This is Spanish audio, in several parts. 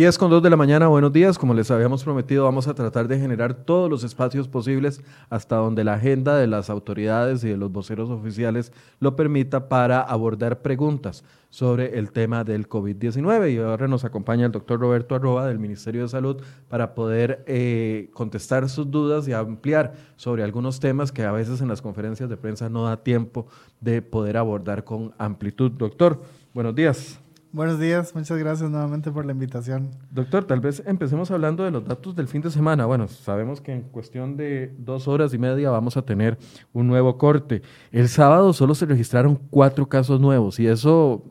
10 con 2 de la mañana, buenos días. Como les habíamos prometido, vamos a tratar de generar todos los espacios posibles hasta donde la agenda de las autoridades y de los voceros oficiales lo permita para abordar preguntas sobre el tema del COVID-19. Y ahora nos acompaña el doctor Roberto Arroba del Ministerio de Salud para poder eh, contestar sus dudas y ampliar sobre algunos temas que a veces en las conferencias de prensa no da tiempo de poder abordar con amplitud. Doctor, buenos días. Buenos días, muchas gracias nuevamente por la invitación. Doctor, tal vez empecemos hablando de los datos del fin de semana. Bueno, sabemos que en cuestión de dos horas y media vamos a tener un nuevo corte. El sábado solo se registraron cuatro casos nuevos y eso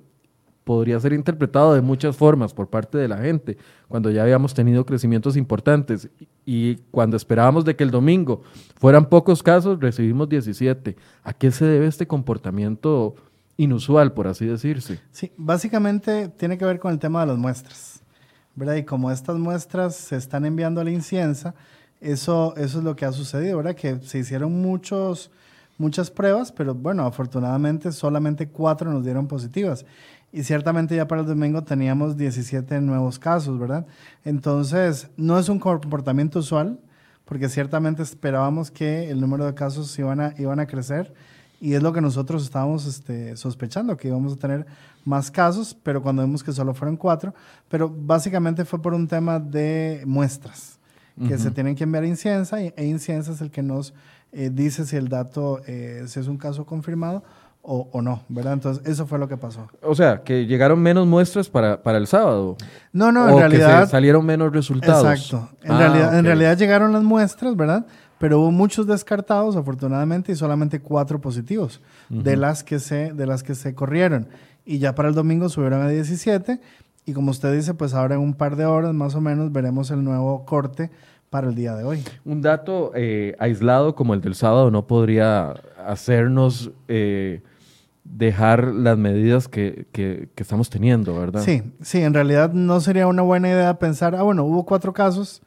podría ser interpretado de muchas formas por parte de la gente, cuando ya habíamos tenido crecimientos importantes y cuando esperábamos de que el domingo fueran pocos casos, recibimos 17. ¿A qué se debe este comportamiento? Inusual, por así decirse. Sí, básicamente tiene que ver con el tema de las muestras, ¿verdad? Y como estas muestras se están enviando a la inciensa, eso, eso es lo que ha sucedido, ¿verdad? Que se hicieron muchos, muchas pruebas, pero bueno, afortunadamente solamente cuatro nos dieron positivas. Y ciertamente ya para el domingo teníamos 17 nuevos casos, ¿verdad? Entonces, no es un comportamiento usual, porque ciertamente esperábamos que el número de casos iban a, iban a crecer y es lo que nosotros estábamos este, sospechando, que íbamos a tener más casos, pero cuando vimos que solo fueron cuatro, pero básicamente fue por un tema de muestras, que se tienen que enviar a Inciensa, e Inciensa es el que nos eh, dice si el dato, eh, si es un caso confirmado o, o, no, ¿verdad? Entonces, eso fue lo que pasó. O sea, que llegaron menos muestras para, para el sábado. No, no, en realidad. Que salieron menos resultados. Exacto. En, ah, realidad, en realidad llegaron las muestras, ¿verdad? Pero hubo muchos descartados, afortunadamente, y solamente cuatro positivos de, las que se, de las que se corrieron. Y ya para el domingo subieron a 17, y como usted dice, pues ahora en un par de horas más o menos veremos el nuevo corte para el día de hoy. Un dato eh, aislado como el del sábado no podría hacernos eh, dejar las medidas que, que, estamos teniendo, ¿verdad? Sí, sí, en realidad no sería una buena idea pensar, ah, bueno, hubo cuatro casos,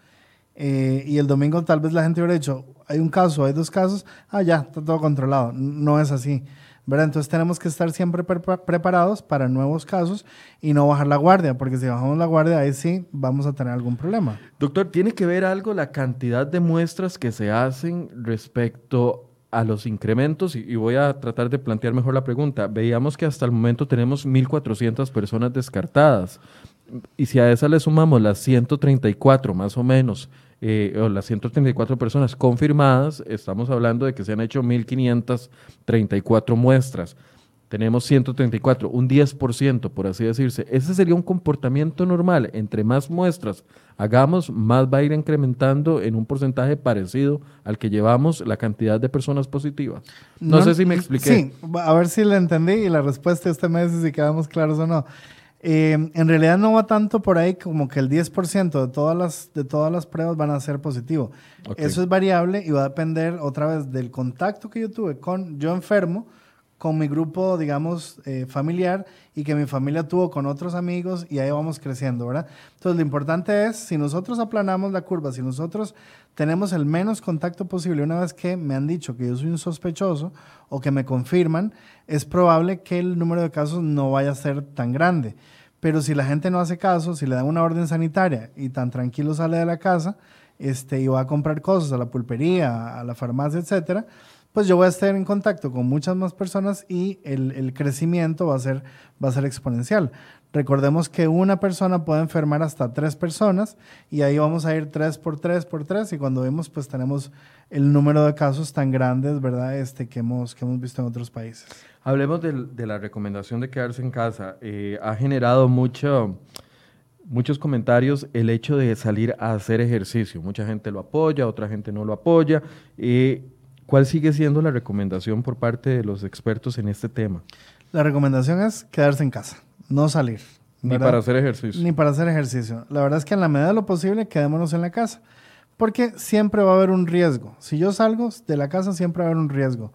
eh, y el domingo tal vez la gente hubiera dicho, hay un caso, hay dos casos, ah, ya, está todo controlado. No es así. ¿verdad? Entonces tenemos que estar siempre preparados para nuevos casos y no bajar la guardia, porque si bajamos la guardia, ahí sí vamos a tener algún problema. Doctor, ¿tiene que ver algo la cantidad de muestras que se hacen respecto a los incrementos? Y, voy a tratar de plantear mejor la pregunta. Veíamos que hasta el momento tenemos 1.400 personas descartadas. Y si a esa le sumamos las 134 más o menos, eh, o las 134 personas confirmadas, estamos hablando de que se han hecho 1.534 muestras. Tenemos 134, un 10%, por así decirse. Ese sería un comportamiento normal. Entre más muestras hagamos, más va a ir incrementando en un porcentaje parecido al que llevamos la cantidad de personas positivas. No, sé si me expliqué. Sí, a ver si le entendí y la respuesta este mes si quedamos claros o no. Eh, en realidad no va tanto por ahí como que el 10% de todas las, de todas las pruebas van a ser positivo. Eso es variable y va a depender otra vez del contacto que yo tuve con yo enfermo, con mi grupo, digamos, eh, familiar y que mi familia tuvo con otros amigos y ahí vamos creciendo, ¿verdad? Entonces lo importante es, si nosotros aplanamos la curva, si nosotros tenemos el menos contacto posible, una vez que me han dicho que yo soy un sospechoso o que me confirman, es probable que el número de casos no vaya a ser tan grande. Pero si la gente no hace caso, si le dan una orden sanitaria y tan tranquilo sale de la casa este, y va a comprar cosas a la pulpería, a la farmacia, etcétera, pues yo voy a estar en contacto con muchas más personas y el, crecimiento va a, ser, va a ser exponencial. Recordemos que una persona puede enfermar hasta tres personas y ahí vamos a ir tres por tres por tres y cuando vemos pues tenemos el número de casos tan grandes, ¿verdad? Este, que, hemos, que hemos visto en otros países. Hablemos de, la recomendación de quedarse en casa. Eh, ha generado mucho, muchos comentarios el hecho de salir a hacer ejercicio. Mucha gente lo apoya, otra gente no lo apoya. Eh, ¿Cuál sigue siendo la recomendación por parte de los expertos en este tema? La recomendación es quedarse en casa, no salir. Ni para hacer ejercicio. Ni para hacer ejercicio. La verdad es que en la medida de lo posible quedémonos en la casa, porque siempre va a haber un riesgo. Si yo salgo de la casa, siempre va a haber un riesgo.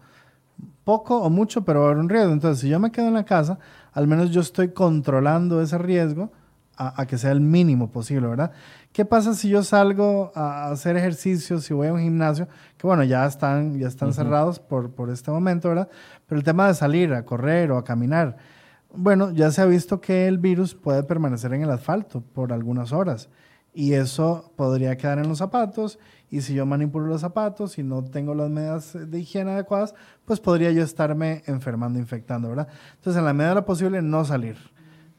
Poco o mucho, pero va a haber un riesgo. Entonces, si yo me quedo en la casa, al menos yo estoy controlando ese riesgo a, que sea el mínimo posible, ¿verdad? ¿Qué pasa si yo salgo a hacer ejercicio, si voy a un gimnasio? Que bueno, ya están, ya están cerrados por, por este momento, ¿verdad? Pero el tema de salir a correr o a caminar, Bueno, ya se ha visto que el virus puede permanecer en el asfalto por algunas horas y eso podría quedar en los zapatos y si yo manipulo los zapatos y no tengo las medidas de higiene adecuadas, pues podría yo estarme enfermando, infectando, ¿verdad? Entonces, en la medida de lo posible, no salir.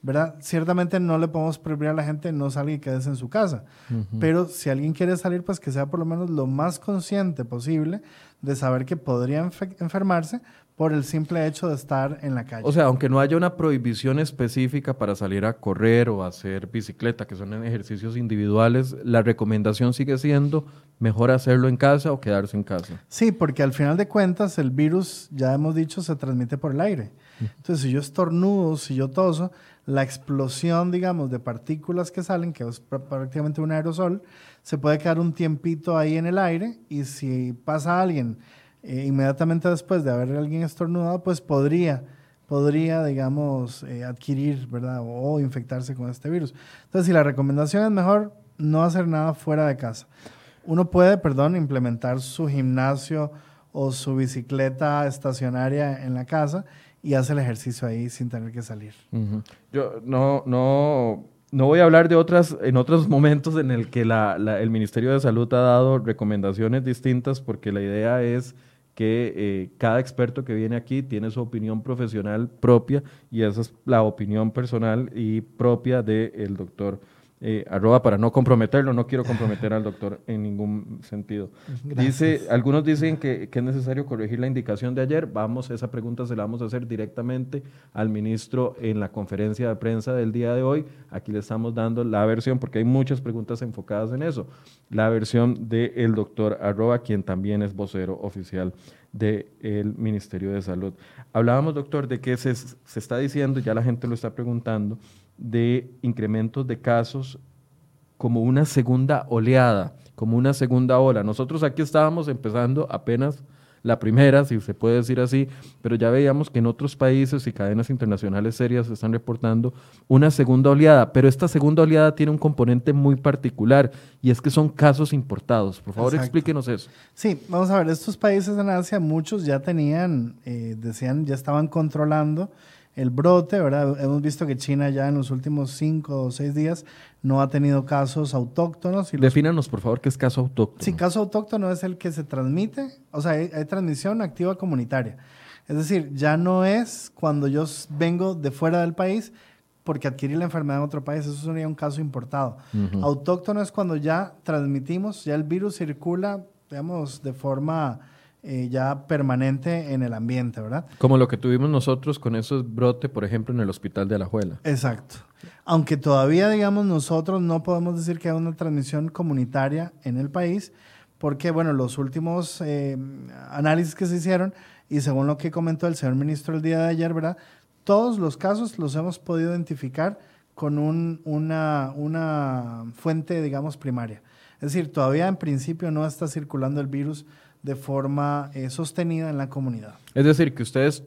¿Verdad? Ciertamente no le podemos prohibir a la gente no salir y quedarse en su casa, pero si alguien quiere salir, pues que sea por lo menos lo más consciente posible de saber que podría enfermarse por el simple hecho de estar en la calle. O sea, aunque no haya una prohibición específica para salir a correr o hacer bicicleta, que son ejercicios individuales, la recomendación sigue siendo mejor hacerlo en casa o quedarse en casa. Sí, porque al final de cuentas el virus, ya hemos dicho, se transmite por el aire. Entonces, si yo estornudo, si yo toso, la explosión, digamos, de partículas que salen, que es prácticamente un aerosol, se puede quedar un tiempito ahí en el aire y si pasa alguien eh, inmediatamente después de haber alguien estornudado, pues podría, podría digamos, eh, adquirir, ¿verdad? O, infectarse con este virus. Entonces, si la recomendación es mejor no hacer nada fuera de casa. Uno puede, perdón, implementar su gimnasio o su bicicleta estacionaria en la casa y hace el ejercicio ahí sin tener que salir. Yo no, no, no voy a hablar de otras, en otros momentos en el que la, el Ministerio de Salud ha dado recomendaciones distintas porque la idea es que eh, cada experto que viene aquí tiene su opinión profesional propia y esa es la opinión personal y propia del doctor eh, arroba para no comprometerlo, no quiero comprometer al doctor en ningún sentido. Dice, algunos dicen que, es necesario corregir la indicación de ayer. Vamos, esa pregunta se la vamos a hacer directamente al ministro en la conferencia de prensa del día de hoy. Aquí le estamos dando la versión, porque hay muchas preguntas enfocadas en eso. La versión del doctor arroba, quien también es vocero oficial del Ministerio de Salud. Hablábamos, doctor, de que se, se está diciendo, ya la gente lo está preguntando, de incrementos de casos como una segunda oleada, como una segunda ola. Nosotros aquí estábamos empezando apenas la primera, si se puede decir así, pero ya veíamos que en otros países y cadenas internacionales serias están reportando una segunda oleada, pero esta segunda oleada tiene un componente muy particular y es que son casos importados. Por favor, explíquenos eso. Sí, vamos a ver, estos países en Asia, muchos ya tenían, eh, decían, ya estaban controlando el brote, ¿verdad? Hemos visto que China ya en los últimos cinco o seis días no ha tenido casos autóctonos. Y Defínanos, por favor, qué es caso autóctono. Sí, caso autóctono es el que se transmite, o sea, hay, transmisión activa comunitaria. Es decir, ya no es cuando yo vengo de fuera del país porque adquirí la enfermedad en otro país, eso sería un caso importado. Autóctono es cuando ya transmitimos, ya el virus circula, digamos, de forma eh, ya permanente en el ambiente, ¿verdad? Como lo que tuvimos nosotros con esos brote, por ejemplo, en el hospital de Alajuela. Exacto. Aunque todavía, digamos, nosotros no podemos decir que hay una transmisión comunitaria en el país, porque, bueno, los últimos eh, análisis que se hicieron, y según lo que comentó el señor ministro el día de ayer, ¿verdad? Todos los casos los hemos podido identificar con una, una fuente, digamos, primaria. Es decir, todavía en principio no está circulando el virus de forma eh, sostenida en la comunidad. Es decir, que ustedes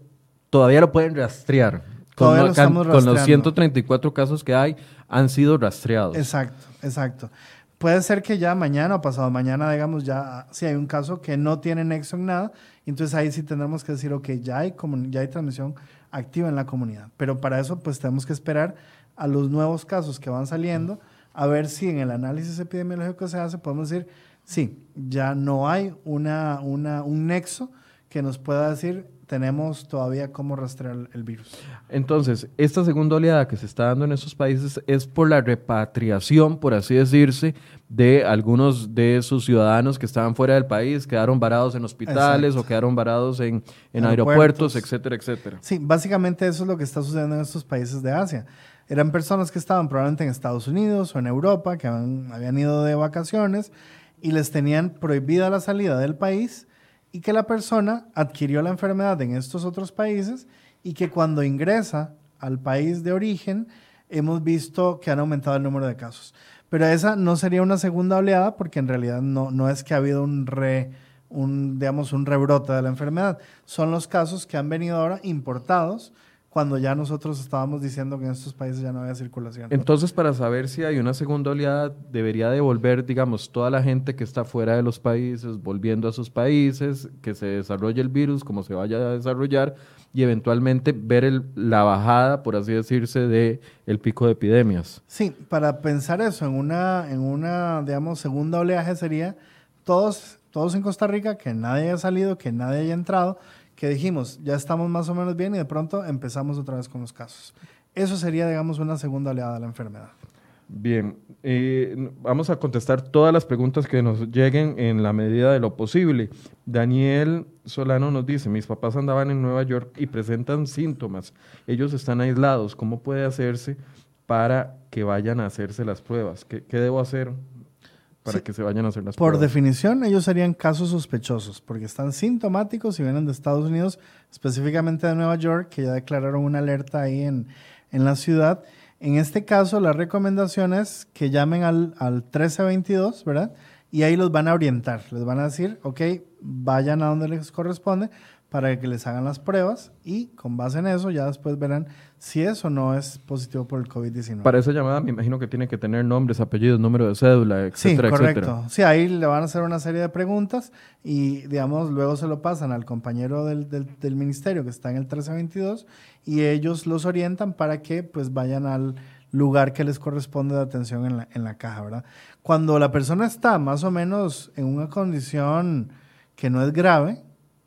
todavía lo pueden rastrear. Con, con los 134 casos que hay, han sido rastreados. Exacto, exacto. Puede ser que ya mañana o pasado mañana, digamos, ya si hay un caso que no tiene nexo en nada, entonces ahí sí tendremos que decir, ok, ya hay, ya hay transmisión activa en la comunidad. Pero para eso, pues tenemos que esperar a los nuevos casos que van saliendo, a ver si en el análisis epidemiológico que se hace podemos decir, sí, ya no hay una, una, un nexo que nos pueda decir tenemos todavía cómo rastrear el virus. Entonces, esta segunda oleada que se está dando en esos países es por la repatriación, por así decirse, de algunos de sus ciudadanos que estaban fuera del país, quedaron varados en hospitales o quedaron varados en, en aeropuertos, etcétera, etcétera. Sí, básicamente eso es lo que está sucediendo en estos países de Asia. Eran personas que estaban probablemente en Estados Unidos o en Europa, que habían ido de vacaciones y les tenían prohibida la salida del país y que la persona adquirió la enfermedad en estos otros países y que cuando ingresa al país de origen hemos visto que han aumentado el número de casos. Pero esa no sería una segunda oleada porque en realidad no, no es que ha habido un, re, un, digamos, un rebrote de la enfermedad. Son los casos que han venido ahora importados cuando ya nosotros estábamos diciendo que en estos países ya no había circulación. Entonces, para saber si hay una segunda oleada, debería devolver, digamos, toda la gente que está fuera de los países, volviendo a sus países, que se desarrolle el virus como se vaya a desarrollar, y eventualmente ver la bajada, por así decirse, de el pico de epidemias. Sí, para pensar eso en una, en una digamos, segunda oleaje sería todos, todos en Costa Rica, que nadie haya salido, que nadie haya entrado, que dijimos, ya estamos más o menos bien y de pronto empezamos otra vez con los casos. Eso sería, digamos, una segunda oleada de la enfermedad. Bien, vamos a contestar todas las preguntas que nos lleguen en la medida de lo posible. Daniel Solano nos dice, mis papás andaban en Nueva York y presentan síntomas. Ellos están aislados. ¿Cómo puede hacerse para que vayan a hacerse las pruebas? ¿Qué, debo hacer para que se vayan a hacer las pruebas? Por definición, ellos serían casos sospechosos porque están sintomáticos y vienen de Estados Unidos, específicamente de Nueva York, que ya declararon una alerta ahí en, en la ciudad en este caso, la recomendación es que llamen al, al 1322, ¿verdad? Y ahí los van a orientar. Les van a decir, ok, vayan a donde les corresponde para que les hagan las pruebas y con base en eso ya después verán si es o no es positivo por el COVID-19. Para esa llamada me imagino que tiene que tener nombres, apellidos, número de cédula, etcétera, sí, correcto. Sí, ahí le van a hacer una serie de preguntas y, digamos, luego se lo pasan al compañero del, del, del ministerio que está en el 1322 y ellos los orientan para que pues vayan al lugar que les corresponde de atención en la, en la caja, ¿verdad? Cuando la persona está más o menos en una condición que no es grave,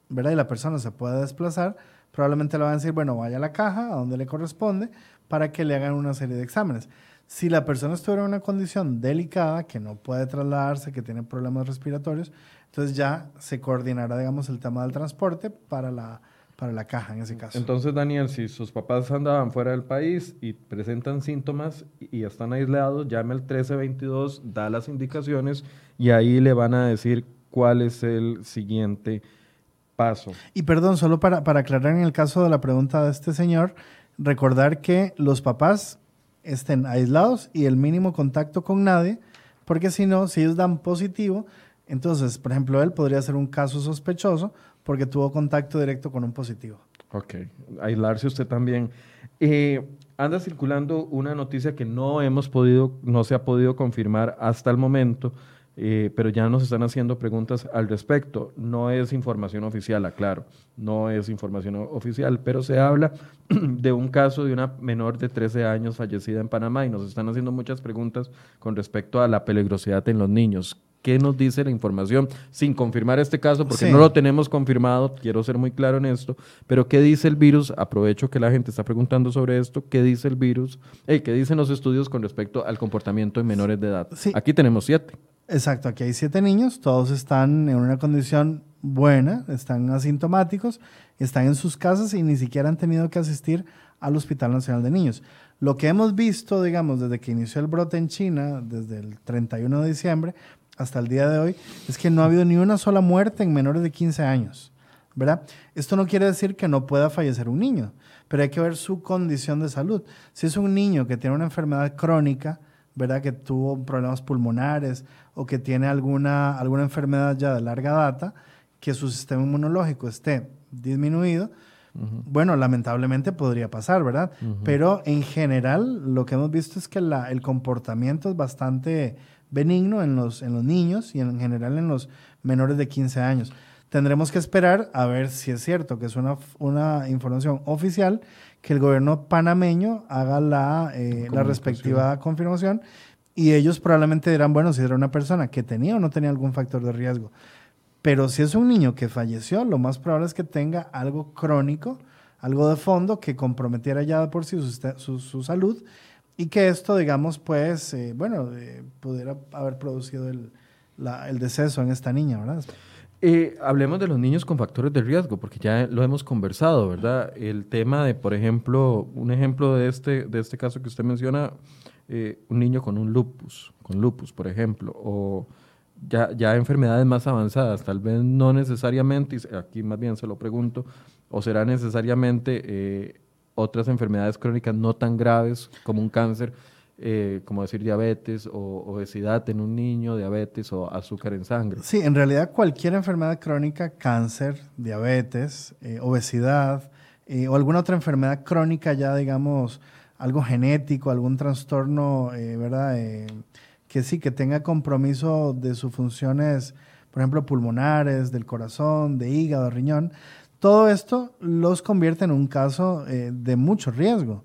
¿verdad? Y la persona se puede desplazar, probablemente le van a decir, bueno, vaya a la caja, a donde le corresponde, para que le hagan una serie de exámenes. Si la persona estuviera en una condición delicada, que no puede trasladarse, que tiene problemas respiratorios, entonces ya se coordinará, digamos, el tema del transporte para la, para la caja en ese caso. Entonces, Daniel, si sus papás andaban fuera del país y presentan síntomas y están aislados, llame al 1322, da las indicaciones y ahí le van a decir cuál es el siguiente paso. Y perdón, solo para, para aclarar en el caso de la pregunta de este señor, recordar que los papás estén aislados y el mínimo contacto con nadie, porque si no, si ellos dan positivo, entonces, por ejemplo, él podría ser un caso sospechoso porque tuvo contacto directo con un positivo. Ok, aislarse usted también. Eh, anda circulando una noticia que no hemos podido, no se ha podido confirmar hasta el momento, eh, pero ya nos están haciendo preguntas al respecto. No es información oficial, aclaro, no es información oficial, pero se habla de un caso de una menor de 13 años fallecida en Panamá y nos están haciendo muchas preguntas con respecto a la peligrosidad en los niños qué nos dice la información, sin confirmar este caso, porque no lo tenemos confirmado, quiero ser muy claro en esto, pero qué dice el virus, aprovecho que la gente está preguntando sobre esto, qué dice el virus, qué dicen los estudios con respecto al comportamiento en menores de edad. Aquí tenemos siete. Exacto, aquí hay siete niños, todos están en una condición buena, están asintomáticos, están en sus casas y ni siquiera han tenido que asistir al Hospital Nacional de Niños. Lo que hemos visto, digamos, desde que inició el brote en China, desde el 31 de diciembre, hasta el día de hoy es que no ha habido ni una sola muerte en menores de 15 años, ¿verdad? Esto no quiere decir que no pueda fallecer un niño, pero hay que ver su condición de salud. Si es un niño que tiene una enfermedad crónica, ¿verdad? Que tuvo problemas pulmonares o que tiene alguna, alguna enfermedad ya de larga data, que su sistema inmunológico esté disminuido, bueno, lamentablemente podría pasar, ¿verdad? Pero en general lo que hemos visto es que la, el comportamiento es bastante benigno en los, en los niños y en general en los menores de 15 años. Tendremos que esperar a ver si es cierto que es una, una información oficial que el gobierno panameño haga la, eh, la respectiva confirmación y ellos probablemente dirán, bueno, si era una persona que tenía o no tenía algún factor de riesgo. Pero si es un niño que falleció, lo más probable es que tenga algo crónico, algo de fondo que comprometiera ya por sí su, su salud y que esto, digamos, pues, eh, bueno, eh, pudiera haber producido el, el, deceso en esta niña, ¿verdad? Eh, hablemos de los niños con factores de riesgo, porque ya lo hemos conversado, ¿verdad? El tema de, por ejemplo, un ejemplo de este, de este caso que usted menciona, un niño con un lupus, con lupus, por ejemplo, o ya, ya enfermedades más avanzadas, tal vez no necesariamente, y aquí más bien se lo pregunto, o será necesariamente otras enfermedades crónicas no tan graves como un cáncer, eh, como decir diabetes o obesidad en un niño, diabetes o azúcar en sangre. Sí, en realidad cualquier enfermedad crónica, cáncer, diabetes, eh, obesidad eh, o alguna otra enfermedad crónica ya, digamos, algo genético, algún trastorno, ¿verdad? que sí, que tenga compromiso de sus funciones, por ejemplo, pulmonares, del corazón, de hígado, riñón, Todo esto los convierte en un caso eh, de mucho riesgo.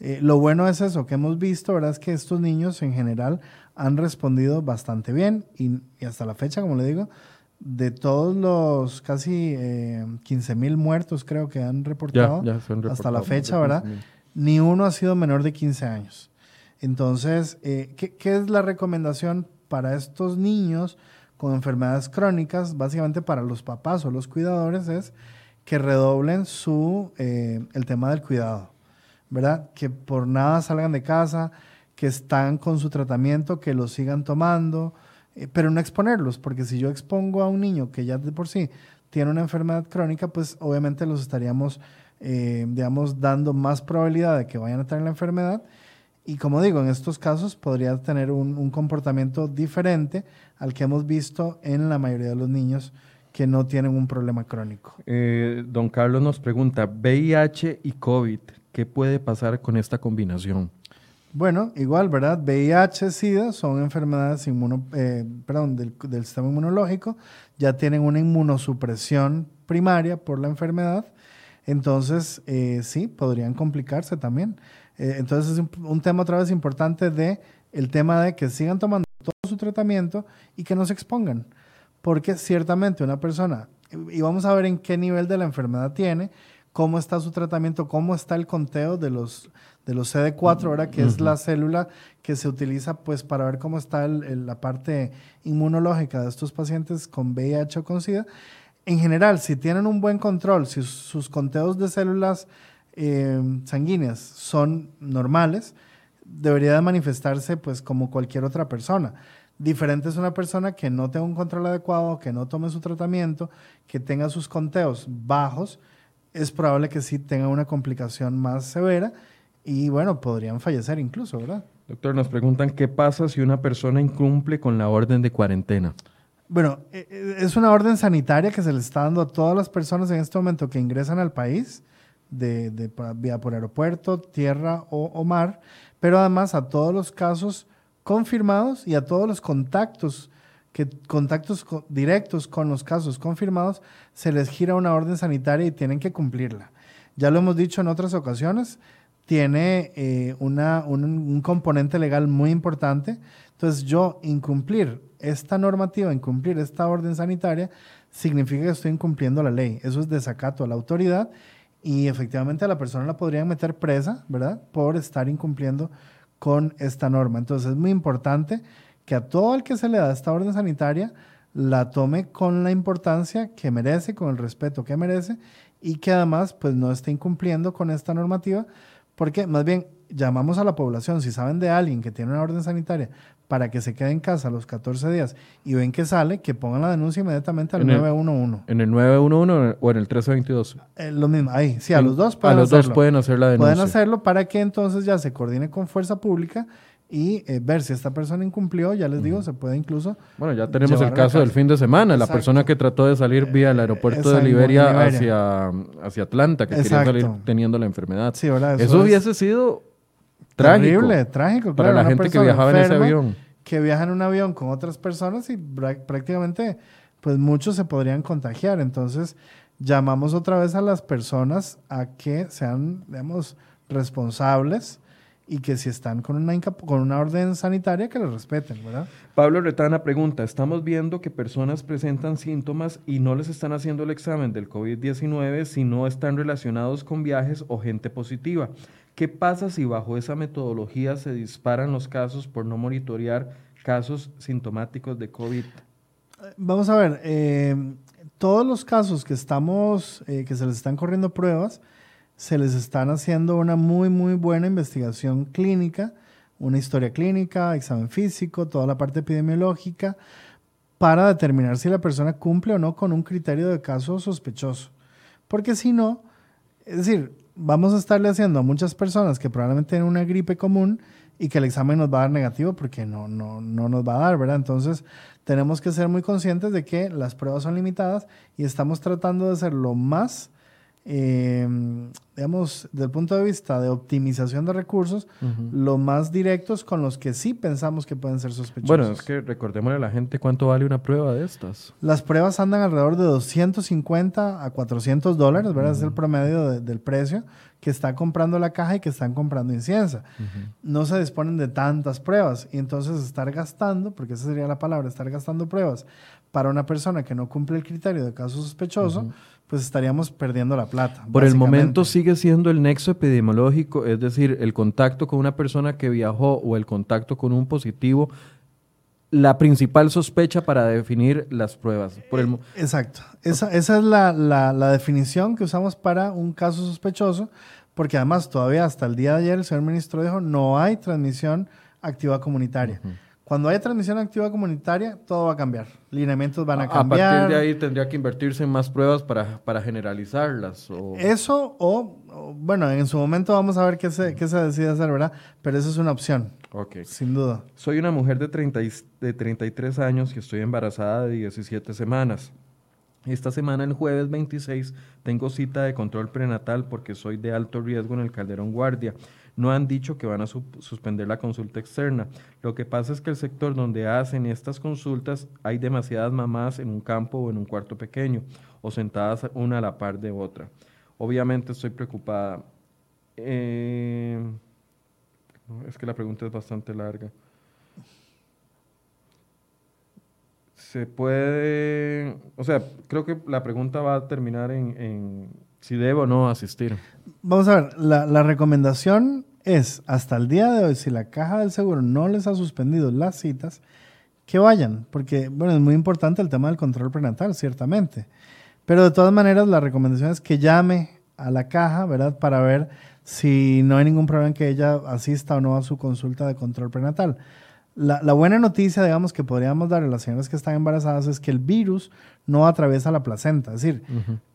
Eh, lo bueno es eso que hemos visto, ¿verdad? Es que estos niños en general han respondido bastante bien y, hasta la fecha, como le digo, de todos los casi eh, 15 mil muertos creo que han reportado, hasta la fecha, ¿verdad? Ni uno ha sido menor de 15 años. Entonces, eh, ¿qué, ¿qué, es la recomendación para estos niños con enfermedades crónicas? Básicamente para los papás o los cuidadores es que redoblen su, eh, el tema del cuidado, ¿verdad? Que por nada salgan de casa, que están con su tratamiento, que lo sigan tomando, eh, pero no exponerlos, porque si yo expongo a un niño que ya de por sí tiene una enfermedad crónica, pues obviamente los estaríamos, eh, digamos, dando más probabilidad de que vayan a tener la enfermedad. Y como digo, en estos casos podría tener un, un comportamiento diferente al que hemos visto en la mayoría de los niños que no tienen un problema crónico. Eh, don Carlos nos pregunta, VIH y COVID, ¿qué puede pasar con esta combinación? Bueno, igual, ¿verdad? VIH, SIDA son enfermedades inmuno, eh, perdón, del, del, sistema inmunológico, ya tienen una inmunosupresión primaria por la enfermedad, entonces eh, sí, podrían complicarse también. Eh, entonces es un, un, tema otra vez importante de el tema de que sigan tomando todo su tratamiento y que no se expongan porque ciertamente una persona, y vamos a ver en qué nivel de la enfermedad tiene, cómo está su tratamiento, cómo está el conteo de los, de los CD4, ahora que es la célula que se utiliza pues para ver cómo está el, la parte inmunológica de estos pacientes con VIH o con SIDA. En general, si tienen un buen control, si sus conteos de células eh, sanguíneas son normales, debería de manifestarse pues como cualquier otra persona. Diferente es una persona que no tenga un control adecuado, que no tome su tratamiento, que tenga sus conteos bajos, es probable que sí tenga una complicación más severa y bueno, podrían fallecer incluso, ¿verdad? Doctor, nos preguntan qué pasa si una persona incumple con la orden de cuarentena. Bueno, e, e, es una orden sanitaria que se le está dando a todas las personas en este momento que ingresan al país, de, de vía por aeropuerto, tierra o, o mar, pero además a todos los casos confirmados y a todos los contactos, que, contactos directos con los casos confirmados, se les gira una orden sanitaria y tienen que cumplirla. Ya lo hemos dicho en otras ocasiones, tiene eh, una, un, un, componente legal muy importante. Entonces yo incumplir esta normativa, incumplir esta orden sanitaria, significa que estoy incumpliendo la ley. Eso es desacato a la autoridad y efectivamente a la persona la podrían meter presa, ¿verdad? Por estar incumpliendo con esta norma. Entonces es muy importante que a todo el que se le da esta orden sanitaria la tome con la importancia que merece, con el respeto que merece y que además pues no esté incumpliendo con esta normativa, porque más bien llamamos a la población, si saben de alguien que tiene una orden sanitaria para que se quede en casa los 14 días y ven que sale, que pongan la denuncia inmediatamente al 911. ¿En el 911 o en el 1322? Eh, lo mismo, ahí, sí, a los dos pueden A los dos pueden hacer la denuncia. Pueden hacerlo para que entonces ya se coordine con fuerza pública y eh, ver si esta persona incumplió, ya les digo, se puede incluso... Bueno, ya tenemos el caso del fin de semana, Exacto. la persona que trató de salir vía el aeropuerto de Liberia, Liberia, Hacia, hacia Atlanta, que Exacto. quería salir teniendo la enfermedad. Sí, ¿verdad? Eso, Eso es... hubiese sido trágico. Terrible, trágico. Para la gente que viajaba en ese avión que viajan en un avión con otras personas y prácticamente pues muchos se podrían contagiar. Entonces llamamos otra vez a las personas a que sean, digamos, responsables y que si están con una, con una orden sanitaria que les respeten, ¿verdad? Pablo Retana pregunta, estamos viendo que personas presentan síntomas y no les están haciendo el examen del COVID-19 si no están relacionados con viajes o gente positiva. ¿Qué pasa si bajo esa metodología se disparan los casos por no monitorear casos sintomáticos de COVID? Vamos a ver, eh, todos los casos que estamos, eh, que se les están corriendo pruebas, se les están haciendo una muy, muy buena investigación clínica, una historia clínica, examen físico, toda la parte epidemiológica, para determinar si la persona cumple o no con un criterio de caso sospechoso. Porque si no, es decir, vamos a estarle haciendo a muchas personas que probablemente tienen una gripe común y que el examen nos va a dar negativo porque no, no, no nos va a dar, ¿verdad? Entonces, tenemos que ser muy conscientes de que las pruebas son limitadas y estamos tratando de ser lo más eh, digamos, desde el punto de vista de optimización de recursos, lo más directos con los que sí pensamos que pueden ser sospechosos. Bueno, es que recordémosle a la gente cuánto vale una prueba de estas. Las pruebas andan alrededor de 250 a 400 dólares, ¿verdad? Es el promedio del precio que está comprando la caja y que están comprando inciensa. No se disponen de tantas pruebas y entonces estar gastando, porque esa sería la palabra, estar gastando pruebas para una persona que no cumple el criterio de caso sospechoso, pues estaríamos perdiendo la plata. Por el momento sigue siendo el nexo epidemiológico, es decir, el contacto con una persona que viajó o el contacto con un positivo, la principal sospecha para definir las pruebas. Por el Exacto. Esa, esa es la, la, la, definición que usamos para un caso sospechoso, porque además todavía hasta el día de ayer el señor ministro dijo no hay transmisión activa comunitaria. Cuando haya transmisión activa comunitaria, todo va a cambiar. Lineamientos van a, cambiar. A partir de ahí tendría que invertirse en más pruebas para, para generalizarlas. Eso o, bueno, en su momento vamos a ver qué se, qué se decide hacer, ¿verdad? Pero eso es una opción. Ok. Sin duda. Soy una mujer de, 30 de 33 años y estoy embarazada de 17 semanas. Esta semana, el jueves 26, tengo cita de control prenatal porque soy de alto riesgo en el Calderón Guardia no han dicho que van a suspender la consulta externa. Lo que pasa es que el sector donde hacen estas consultas hay demasiadas mamás en un campo o en un cuarto pequeño o sentadas una a la par de otra. Obviamente estoy preocupada. Eh, es que la pregunta es bastante larga. Se puede, o sea, creo que la pregunta va a terminar en, si debo o no asistir. Vamos a ver, la, la recomendación es, hasta el día de hoy, si la caja del seguro no les ha suspendido las citas, que vayan, porque, bueno, es muy importante el tema del control prenatal, ciertamente. Pero de todas maneras, la recomendación es que llame a la caja, ¿verdad? Para ver si no hay ningún problema en que ella asista o no a su consulta de control prenatal. La, buena noticia, digamos, que podríamos darle a las señoras que están embarazadas es que el virus no atraviesa la placenta. Es decir,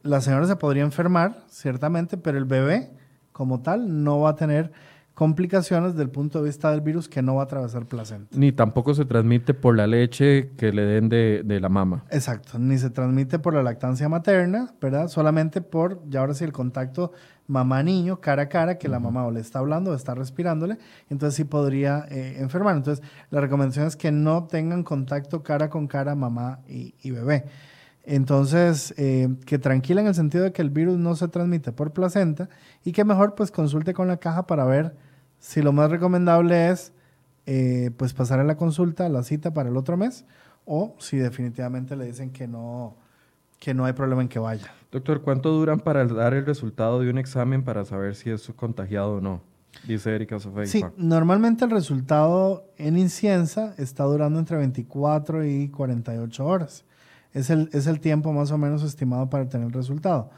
la señora se podría enfermar, ciertamente, pero el bebé, como tal, no va a tener complicaciones desde el punto de vista del virus que no va a atravesar placenta. Ni tampoco se transmite por la leche que le den de, la mama. Exacto, ni se transmite por la lactancia materna, ¿verdad? Solamente por, ya ahora sí, el contacto mamá-niño, cara a cara, que la mamá o le está hablando o está respirándole, entonces sí podría eh, enfermar. Entonces, la recomendación es que no tengan contacto cara con cara mamá y, bebé. Entonces, eh, que tranquila en el sentido de que el virus no se transmite por placenta y que mejor pues consulte con la caja para ver si lo más recomendable es eh, pues pasar a la consulta, la cita para el otro mes, o si definitivamente le dicen que no, que no hay problema en que vaya. Doctor, ¿cuánto duran para dar el resultado de un examen para saber si es contagiado o no? Dice Erika Sofía. Sí, normalmente el resultado en inciensa está durando entre 24 y 48 horas. Es el, es el tiempo más o menos estimado para tener el resultado.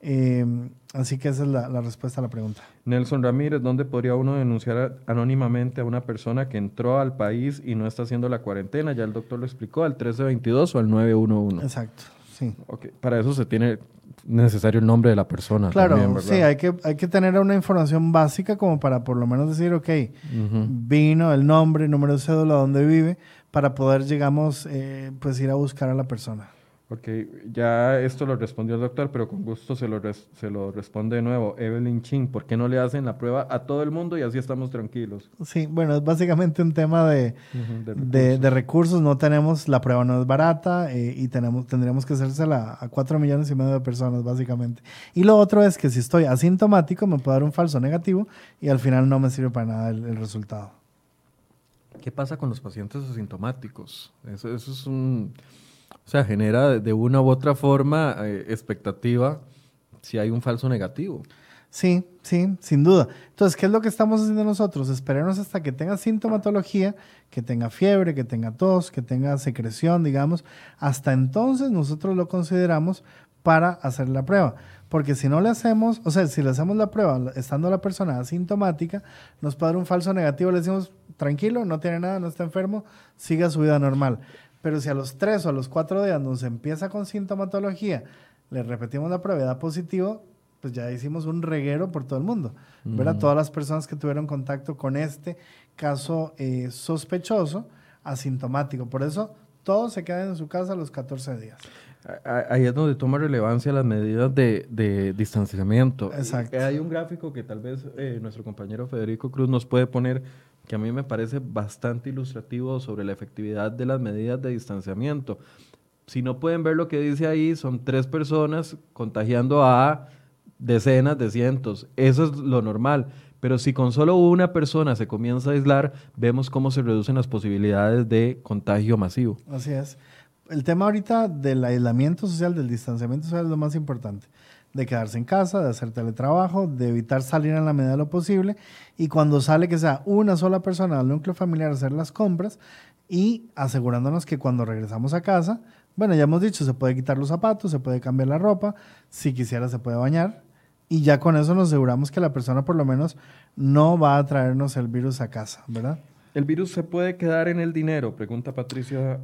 Em, así que esa es la, respuesta a la pregunta. Nelson Ramírez, ¿dónde podría uno denunciar anónimamente a una persona que entró al país y no está haciendo la cuarentena? Ya el doctor lo explicó, al 1322 o al 911. Exacto, sí. Para eso se tiene necesario el nombre de la persona. Claro, sí, hay que, hay que tener una información básica como para por lo menos decir, ok, vino, el nombre, número de cédula, dónde vive, para poder, llegamos, eh, pues ir a buscar a la persona. Ok, ya esto lo respondió el doctor, pero con gusto se lo, se lo responde de nuevo. Evelyn Ching, ¿por qué no le hacen la prueba a todo el mundo y así estamos tranquilos? Sí, bueno, es básicamente un tema de, de, recursos. No tenemos, la prueba no es barata eh, y tenemos, tendríamos que hacérsela a cuatro millones y medio de personas, básicamente. Y lo otro es que si estoy asintomático, me puede dar un falso negativo y al final no me sirve para nada el, resultado. ¿Qué pasa con los pacientes asintomáticos? eso es un o sea, genera de una u otra forma eh, expectativa si hay un falso negativo. Sí, sí, sin duda. Entonces, ¿qué es lo que estamos haciendo nosotros? Esperarnos hasta que tenga sintomatología, que tenga fiebre, que tenga tos, que tenga secreción, digamos. Hasta entonces nosotros lo consideramos para hacer la prueba. Porque si no le hacemos, o sea, si le hacemos la prueba estando la persona asintomática, nos puede dar un falso negativo, le decimos, tranquilo, no tiene nada, no está enfermo, siga su vida normal. Pero si a los tres o a los cuatro días nos empieza con sintomatología, le repetimos la prueba y da positivo, pues ya hicimos un reguero por todo el mundo. ¿verdad? Todas las personas que tuvieron contacto con este caso eh, sospechoso, asintomático. Por eso, todos se queden en su casa los 14 días. Ahí es donde toma relevancia las medidas de, distanciamiento. Exacto. hay un gráfico que tal vez eh, nuestro compañero Federico Cruz nos puede poner que a mí me parece bastante ilustrativo sobre la efectividad de las medidas de distanciamiento. Si no pueden ver lo que dice ahí, son tres personas contagiando a decenas de cientos. Eso es lo normal. Pero si con solo una persona se comienza a aislar, vemos cómo se reducen las posibilidades de contagio masivo. Así es. El tema ahorita del aislamiento social, del distanciamiento social es lo más importante. De quedarse en casa, de hacer teletrabajo, de evitar salir en la medida de lo posible. Y cuando sale que sea una sola persona al núcleo familiar a hacer las compras y asegurándonos que cuando regresamos a casa, bueno, ya hemos dicho, se puede quitar los zapatos, se puede cambiar la ropa, si quisiera se puede bañar, y ya con eso nos aseguramos que la persona por lo menos no va a traernos el virus a casa, ¿verdad? ¿El virus se puede quedar en el dinero? Pregunta Patricia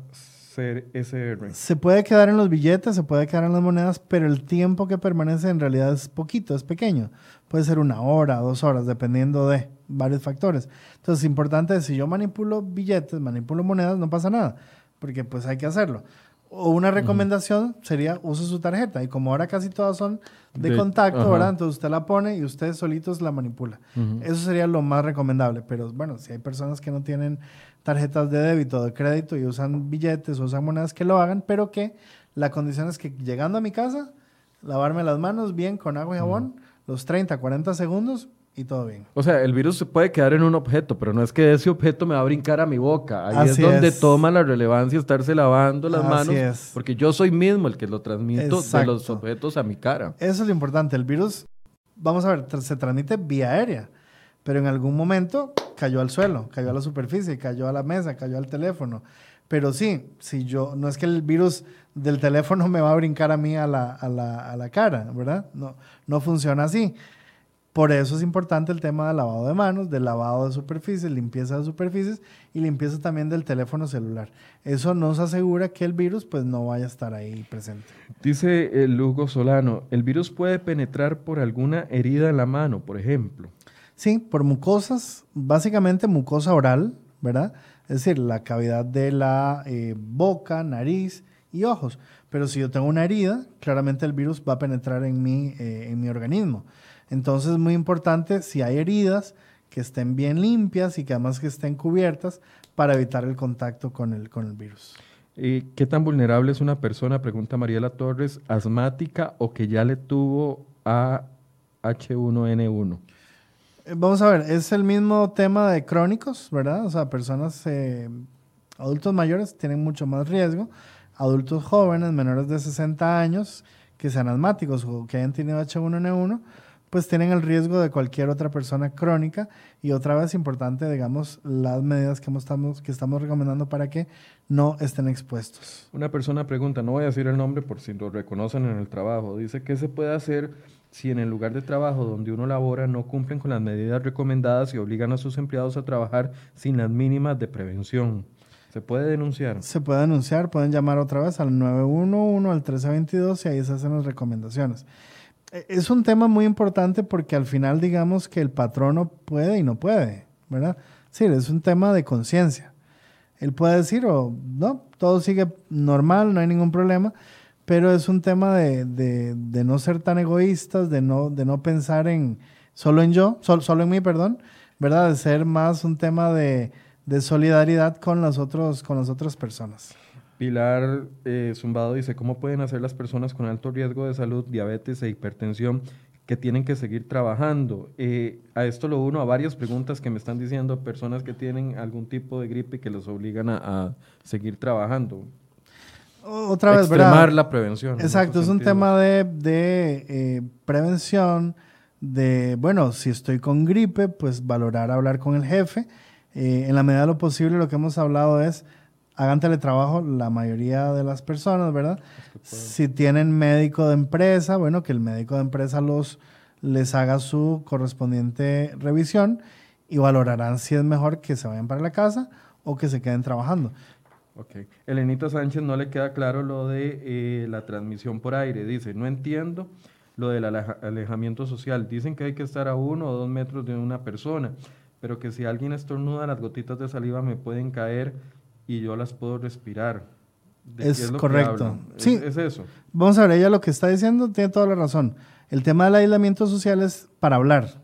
SR. Se puede quedar en los billetes, se puede quedar en las monedas, pero el tiempo que permanece en realidad es poquito, es pequeño. Puede ser una hora, dos horas, dependiendo de varios factores. Entonces, importante es, si yo manipulo billetes, manipulo monedas, no pasa nada, porque pues hay que hacerlo. O una recomendación sería use su tarjeta. Y como ahora casi todas son de, contacto, ¿verdad? Entonces usted la pone y usted solitos la manipula. Eso sería lo más recomendable. Pero bueno, si hay personas que no tienen tarjetas de débito o de crédito y usan billetes o usan monedas que lo hagan, pero que la condición es que llegando a mi casa, lavarme las manos bien con agua y jabón, los 30, 40 segundos y todo bien. O sea, el virus se puede quedar en un objeto, pero no es que ese objeto me va a brincar a mi boca. Ahí es donde toma la relevancia estarse lavando las manos, porque yo soy mismo el que lo transmito de los objetos a mi cara. Eso es lo importante. El virus, vamos a ver, se transmite vía aérea, pero en algún momento cayó al suelo, cayó a la superficie, cayó a la mesa, cayó al teléfono. Pero sí, si yo, no es que el virus del teléfono me va a brincar a mí a la, a la, a la cara, ¿verdad? No, no funciona así. Por eso es importante el tema del lavado de manos, del lavado de superficies, limpieza de superficies y limpieza también del teléfono celular. Eso nos asegura que el virus pues no vaya a estar ahí presente. Dice el Lugo Solano, ¿el virus puede penetrar por alguna herida en la mano, por ejemplo? Sí, por mucosas, básicamente mucosa oral, ¿verdad? Es decir, la cavidad de la eh, boca, nariz y ojos. Pero si yo tengo una herida, claramente el virus va a penetrar en mi, eh, en mi organismo. Entonces es muy importante si hay heridas que estén bien limpias y que además que estén cubiertas para evitar el contacto con el, con el virus. ¿Y ¿Qué tan vulnerable es una persona, pregunta Mariela Torres, asmática o que ya le tuvo a H1N1? Eh, vamos a ver, es el mismo tema de crónicos, ¿verdad? O sea, personas, eh, adultos mayores tienen mucho más riesgo, adultos jóvenes, menores de 60 años, que sean asmáticos o que hayan tenido H1N1, pues tienen el riesgo de cualquier otra persona crónica. Y otra vez importante, digamos, las medidas que, estamos, que estamos recomendando para que no estén expuestos. Una persona pregunta, no voy a decir el nombre por si lo reconocen en el trabajo, dice, ¿qué se puede hacer si en el lugar de trabajo donde uno labora no cumplen con las medidas recomendadas y obligan a sus empleados a trabajar sin las mínimas de prevención? ¿Se puede denunciar? Se puede denunciar, pueden llamar otra vez al 911, al 1322 y ahí se hacen las recomendaciones. E, es un tema muy importante porque al final digamos que el patrono puede y no puede, ¿verdad? Sí, es un tema de conciencia. Él puede decir, o oh, no, todo sigue normal, no hay ningún problema, pero es un tema de, de, no ser tan egoístas, de no, de no pensar en solo en yo, solo en mí, perdón, ¿verdad? De ser más un tema de, de solidaridad con, otros, con las otras personas. Pilar eh, Zumbado dice, ¿cómo pueden hacer las personas con alto riesgo de salud, diabetes e hipertensión que tienen que seguir trabajando? Eh, a esto lo uno a varias preguntas que me están diciendo personas que tienen algún tipo de gripe que los obligan a, seguir trabajando. Otra vez, Extremar la prevención. Exacto, es un tema de, eh, prevención, de, bueno, si estoy con gripe, pues valorar hablar con el jefe. en la medida de lo posible, lo que hemos hablado es hagan teletrabajo la mayoría de las personas, ¿verdad? Si tienen médico de empresa, bueno, que el médico de empresa los, les haga su correspondiente revisión y valorarán si es mejor que se vayan para la casa o que se queden trabajando. Ok. Elenita Sánchez no le queda claro lo de eh, la transmisión por aire. Dice, no entiendo lo del alejamiento social. Dicen que hay que estar a uno o dos metros de una persona, pero que si alguien estornuda, las gotitas de saliva me pueden caer y yo las puedo respirar. Es, correcto. Sí. Es, eso. Vamos a ver, ella lo que está diciendo tiene toda la razón. El tema del aislamiento social es para hablar,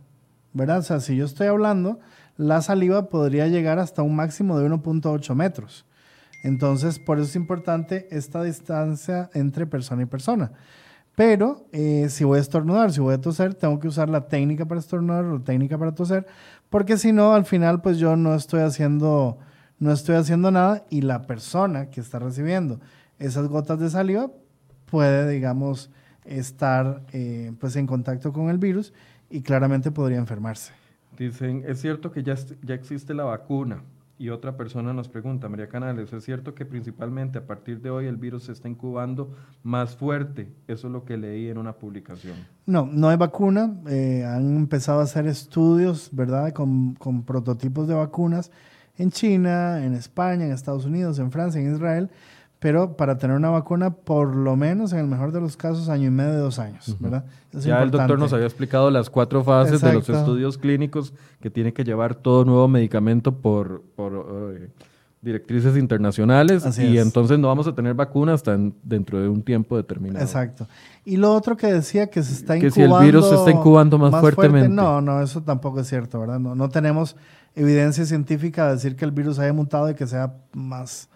¿verdad? O sea, si yo estoy hablando, la saliva podría llegar hasta un máximo de 1.8 metros. Entonces, por eso es importante esta distancia entre persona y persona. Pero eh, si voy a estornudar, si voy a toser, tengo que usar la técnica para estornudar o la técnica para toser, porque si no, al final, pues yo no estoy haciendo, no estoy haciendo nada y la persona que está recibiendo esas gotas de saliva puede, digamos, estar eh, pues en contacto con el virus y claramente podría enfermarse. Dicen, es cierto que ya, ya existe la vacuna. Y otra persona nos pregunta, María Canales, ¿es cierto que principalmente a partir de hoy el virus se está incubando más fuerte? Eso es lo que leí en una publicación. No, no hay vacuna. Eh, han empezado a hacer estudios, ¿verdad?, con, con prototipos de vacunas en China, en España, en Estados Unidos, en Francia, en Israel pero para tener una vacuna, por lo menos en el mejor de los casos, año y medio, dos años, ¿verdad? ya el doctor nos había explicado las cuatro fases de los estudios clínicos que tiene que llevar todo nuevo medicamento por, por eh, directrices internacionales y entonces no vamos a tener vacuna hasta dentro de un tiempo determinado. Exacto. Y lo otro que decía que se está incubando... Que si el virus se está incubando más, fuertemente. no, no, eso tampoco es cierto, ¿verdad? No, no tenemos evidencia científica de decir que el virus haya mutado y que sea más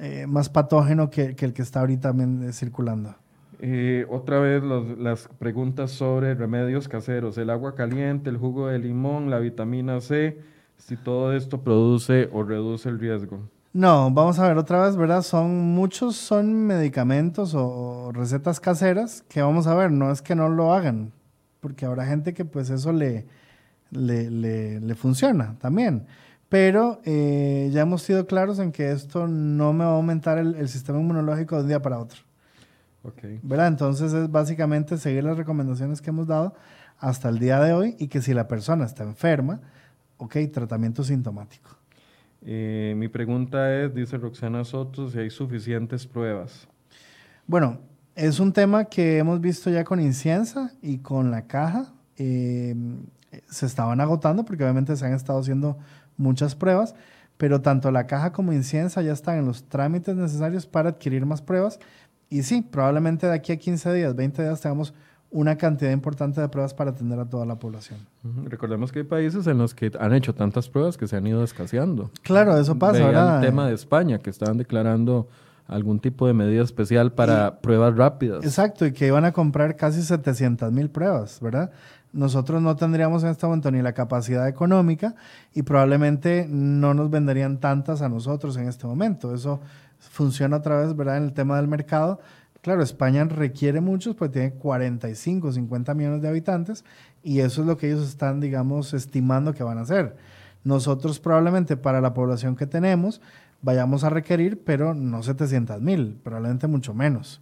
eh, más patógeno que, el que está ahorita también circulando. Eh, otra vez las preguntas sobre remedios caseros, el agua caliente, el jugo de limón, la vitamina C, si todo esto produce o reduce el riesgo. No, vamos a ver otra vez, ¿verdad? Son muchos son medicamentos o recetas caseras que vamos a ver, no es que no lo hagan, porque habrá gente que pues eso le, le, le funciona también. Pero eh, ya hemos sido claros en que esto no me va a aumentar el, sistema inmunológico de un día para otro. Okay. ¿Verdad? Entonces es básicamente seguir las recomendaciones que hemos dado hasta el día de hoy y que si la persona está enferma, ok, tratamiento sintomático. Eh, mi pregunta es, dice Roxana Soto, si hay suficientes pruebas. Bueno, es un tema que hemos visto ya con Inciensa y con la caja. Eh, se estaban agotando porque obviamente se han estado haciendo muchas pruebas, pero tanto la caja como Inciensa ya están en los trámites necesarios para adquirir más pruebas. Y sí, probablemente de aquí a 15 días, 20 días tengamos una cantidad importante de pruebas para atender a toda la población. Recordemos que hay países en los que han hecho tantas pruebas que se han ido escaseando. Claro, eso pasa. Veía el tema de España, que estaban declarando algún tipo de medida especial para pruebas rápidas. Exacto, y que iban a comprar casi 700 mil pruebas, ¿verdad? Nosotros no tendríamos en este momento ni la capacidad económica y probablemente no nos venderían tantas a nosotros en este momento. Eso funciona otra vez, ¿verdad? En el tema del mercado. Claro, España requiere muchos, pues tiene 45, 50 millones de habitantes y eso es lo que ellos están, digamos, estimando que van a hacer. Nosotros probablemente para la población que tenemos vayamos a requerir, pero no 700 mil, probablemente mucho menos,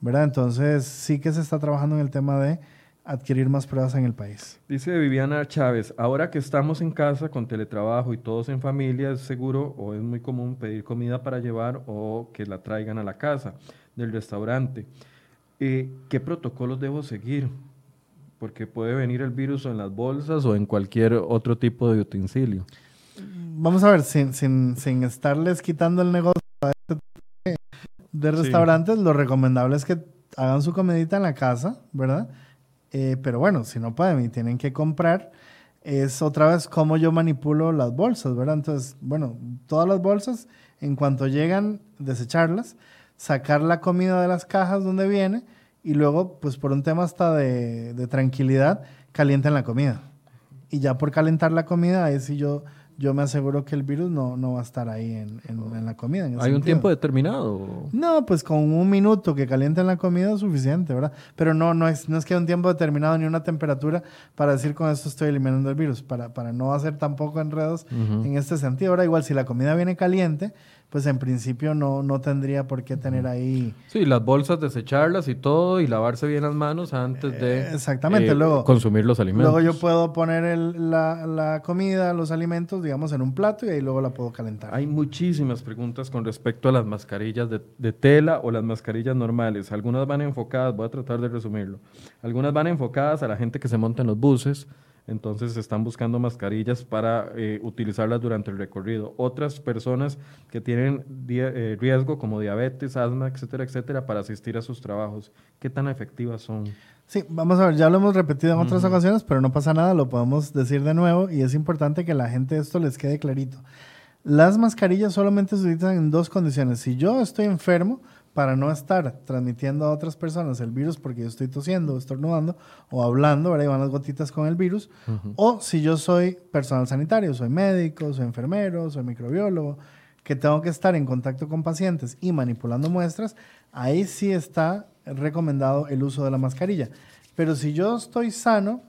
¿verdad? Entonces sí que se está trabajando en el tema de adquirir más pruebas en el país. Dice Viviana Chávez, ahora que estamos en casa con teletrabajo y todos en familia, es seguro o es muy común pedir comida para llevar o que la traigan a la casa del restaurante. Eh, ¿Qué protocolos debo seguir? Porque puede venir el virus en las bolsas o en cualquier otro tipo de utensilio. Vamos a ver, sin, sin, sin estarles quitando el negocio este de restaurantes, lo recomendable es que hagan su comidita en la casa, ¿verdad? Eh, pero bueno, si no pueden y tienen que comprar, es otra vez cómo yo manipulo las bolsas, ¿verdad? Entonces, bueno, todas las bolsas, en cuanto llegan, desecharlas, sacar la comida de las cajas donde viene y luego, pues por un tema hasta de, de tranquilidad, calienten la comida. Y ya por calentar la comida, ahí sí yo yo me aseguro que el virus no, no va a estar ahí en, en, la comida. ¿Hay un tiempo determinado? No, pues con un minuto que calienten la comida es suficiente, ¿verdad? Pero no, no, es, no es que haya un tiempo determinado ni una temperatura para decir con esto estoy eliminando el virus, para, para no hacer tampoco enredos en este sentido. Ahora, igual, si la comida viene caliente, pues en principio no, no tendría por qué tener ahí... Sí, las bolsas, desecharlas y todo, y lavarse bien las manos antes de eh, Exactamente, eh, luego, consumir los alimentos. Luego yo puedo poner la, la, comida, los alimentos, digamos, en un plato y ahí luego la puedo calentar. Hay muchísimas preguntas con respecto a las mascarillas de, de tela o las mascarillas normales. Algunas van enfocadas, voy a tratar de resumirlo, algunas van enfocadas a la gente que se monta en los buses, entonces están buscando mascarillas para eh, utilizarlas durante el recorrido. Otras personas que tienen eh, riesgo como diabetes, asma, etcétera, etcétera, para asistir a sus trabajos. ¿Qué tan efectivas son? Sí, vamos a ver, ya lo hemos repetido en otras ocasiones, pero no pasa nada, lo podemos decir de nuevo y es importante que la gente esto les quede clarito. Las mascarillas solamente se utilizan en dos condiciones. Si yo estoy enfermo, para no estar transmitiendo a otras personas el virus porque yo estoy tosiendo, estornudando o hablando, ¿verdad? Y van las gotitas con el virus. O si yo soy personal sanitario, soy médico, soy enfermero, soy microbiólogo, que tengo que estar en contacto con pacientes y manipulando muestras, ahí sí está recomendado el uso de la mascarilla. Pero si yo estoy sano,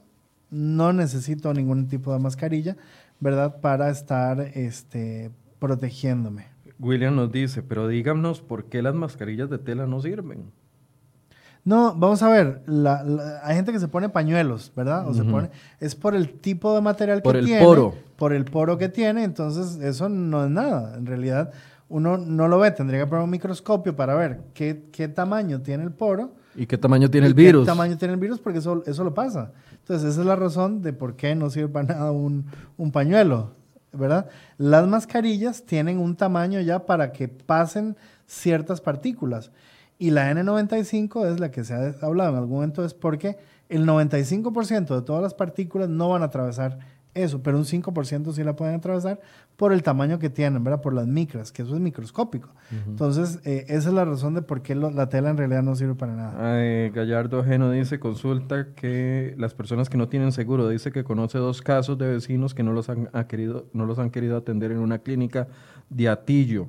no necesito ningún tipo de mascarilla, ¿verdad? Para estar este, protegiéndome. William nos dice, pero díganos por qué las mascarillas de tela no sirven. No, vamos a ver, hay gente que se pone pañuelos, ¿verdad? O se pone, es por el tipo de material que tiene. Por el poro. Por el poro que tiene, entonces eso no es nada. En realidad, uno no lo ve, tendría que poner un microscopio para ver qué, qué tamaño tiene el poro. ¿Y qué tamaño tiene el virus? ¿Qué tamaño tiene el virus? Porque eso, eso lo pasa. Entonces, esa es la razón de por qué no sirve para nada un, un pañuelo. ¿Verdad? Las mascarillas tienen un tamaño ya para que pasen ciertas partículas. Y la N95 es la que se ha hablado en algún momento, es porque el 95% de todas las partículas no van a atravesar eso, pero un 5% sí la pueden atravesar por el tamaño que tienen, ¿verdad? Por las micras, que eso es microscópico. Entonces, eh, esa es la razón de por qué la tela en realidad no sirve para nada. Gallardo Geno dice, consulta que las personas que no tienen seguro, dice que conoce dos casos de vecinos que no los han, querido, no los han querido atender en una clínica de Atillo.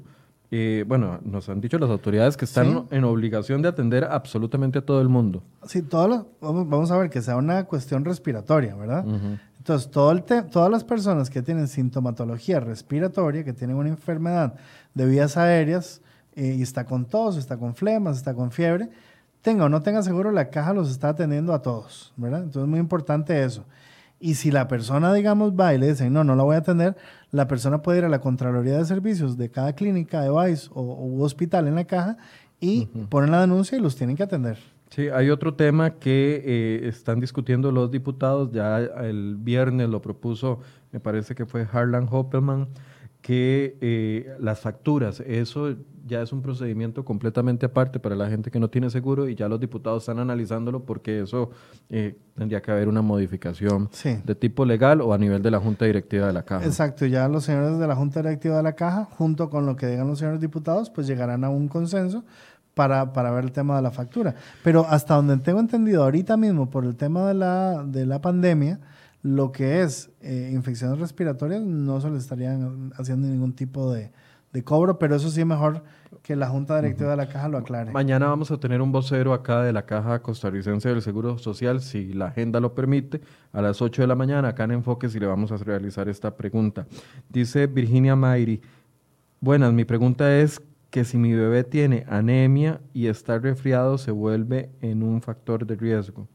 Eh, bueno, nos han dicho las autoridades que están en obligación de atender absolutamente a todo el mundo. Sí, todo vamos, a ver que sea una cuestión respiratoria, ¿verdad? Entonces, todo todas las personas que tienen sintomatología respiratoria, que tienen una enfermedad de vías aéreas, eh, y está con tos, está con flemas, está con fiebre, tenga o no tenga seguro, la caja los está atendiendo a todos, ¿verdad? Entonces, es muy importante eso. Y si la persona, digamos, va y le dice, no, no la voy a atender, la persona puede ir a la Contraloría de Servicios de cada clínica, de o, o hospital en la caja y ponen la denuncia y los tienen que atender. Sí, hay otro tema que eh, están discutiendo los diputados, ya el viernes lo propuso, me parece que fue Harlan Hoppelman, que eh, las facturas, eso ya es un procedimiento completamente aparte para la gente que no tiene seguro y ya los diputados están analizándolo porque eso eh, tendría que haber una modificación de tipo legal o a nivel de la Junta Directiva de la Caja. Exacto, ya los señores de la Junta Directiva de la Caja, junto con lo que digan los señores diputados, pues llegarán a un consenso para, para, ver el tema de la factura. Pero hasta donde tengo entendido, ahorita mismo, por el tema de la, de la pandemia, lo que es eh, infecciones respiratorias no se le estarían haciendo ningún tipo de, de, cobro, pero eso sí mejor que la Junta Directiva de la Caja lo aclare. Mañana vamos a tener un vocero acá de la Caja Costarricense del Seguro Social, si la agenda lo permite, a las 8 de la mañana acá en Enfoques y le vamos a realizar esta pregunta. Dice Virginia Mayri, buenas, mi pregunta es, que si mi bebé tiene anemia y está resfriado se vuelve en un factor de riesgo.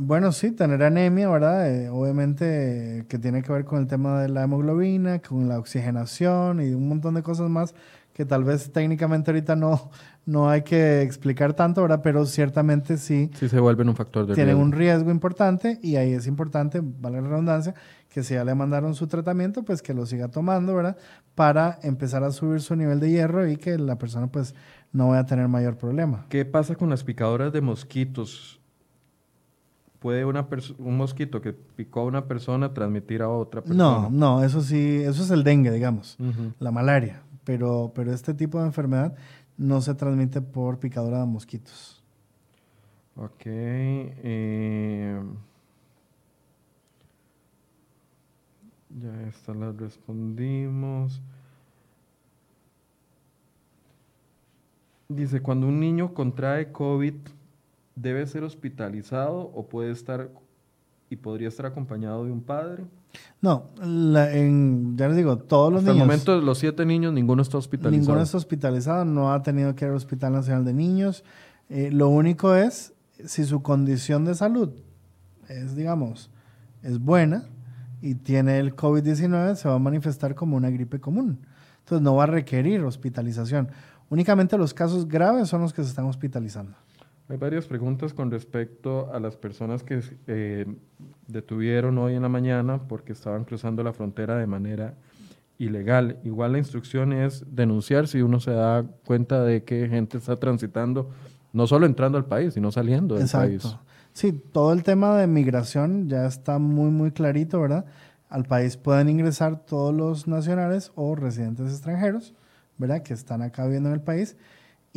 Bueno, sí, tener anemia, ¿verdad? Eh, obviamente que tiene que ver con el tema de la hemoglobina, con la oxigenación y un montón de cosas más que tal vez técnicamente ahorita no, no hay que explicar tanto, ¿verdad? Pero ciertamente sí. Sí se vuelven un factor de tienen un riesgo importante y ahí es importante, vale la redundancia, que si ya le mandaron su tratamiento, pues que lo siga tomando, ¿verdad? Para empezar a subir su nivel de hierro y que la persona pues no vaya a tener mayor problema. ¿Qué pasa con las picadoras de mosquitos? ¿Puede una un mosquito que picó a una persona transmitir a otra persona? No, no, eso sí, eso es el dengue, digamos, la malaria pero, pero este tipo de enfermedad no se transmite por picadura de mosquitos. Ok. Eh, ya esta la respondimos. Dice, cuando un niño contrae COVID, ¿debe ser hospitalizado o puede estar y podría estar acompañado de un padre? No, en, ya les digo, todos los Hasta niños. el momento, los siete niños, ninguno está hospitalizado. Ninguno está hospitalizado, no ha tenido que ir al Hospital Nacional de Niños. Eh, lo único es, si su condición de salud es, digamos, es buena y tiene el COVID-19, se va a manifestar como una gripe común. Entonces, no va a requerir hospitalización. Únicamente los casos graves son los que se están hospitalizando. Hay varias preguntas con respecto a las personas que eh, detuvieron hoy en la mañana porque estaban cruzando la frontera de manera ilegal. Igual la instrucción es denunciar si uno se da cuenta de que gente está transitando, no solo entrando al país, sino saliendo del país. Sí, todo el tema de migración ya está muy, muy clarito, ¿verdad? Al país pueden ingresar todos los nacionales o residentes extranjeros, ¿verdad? Que están acá viviendo en el país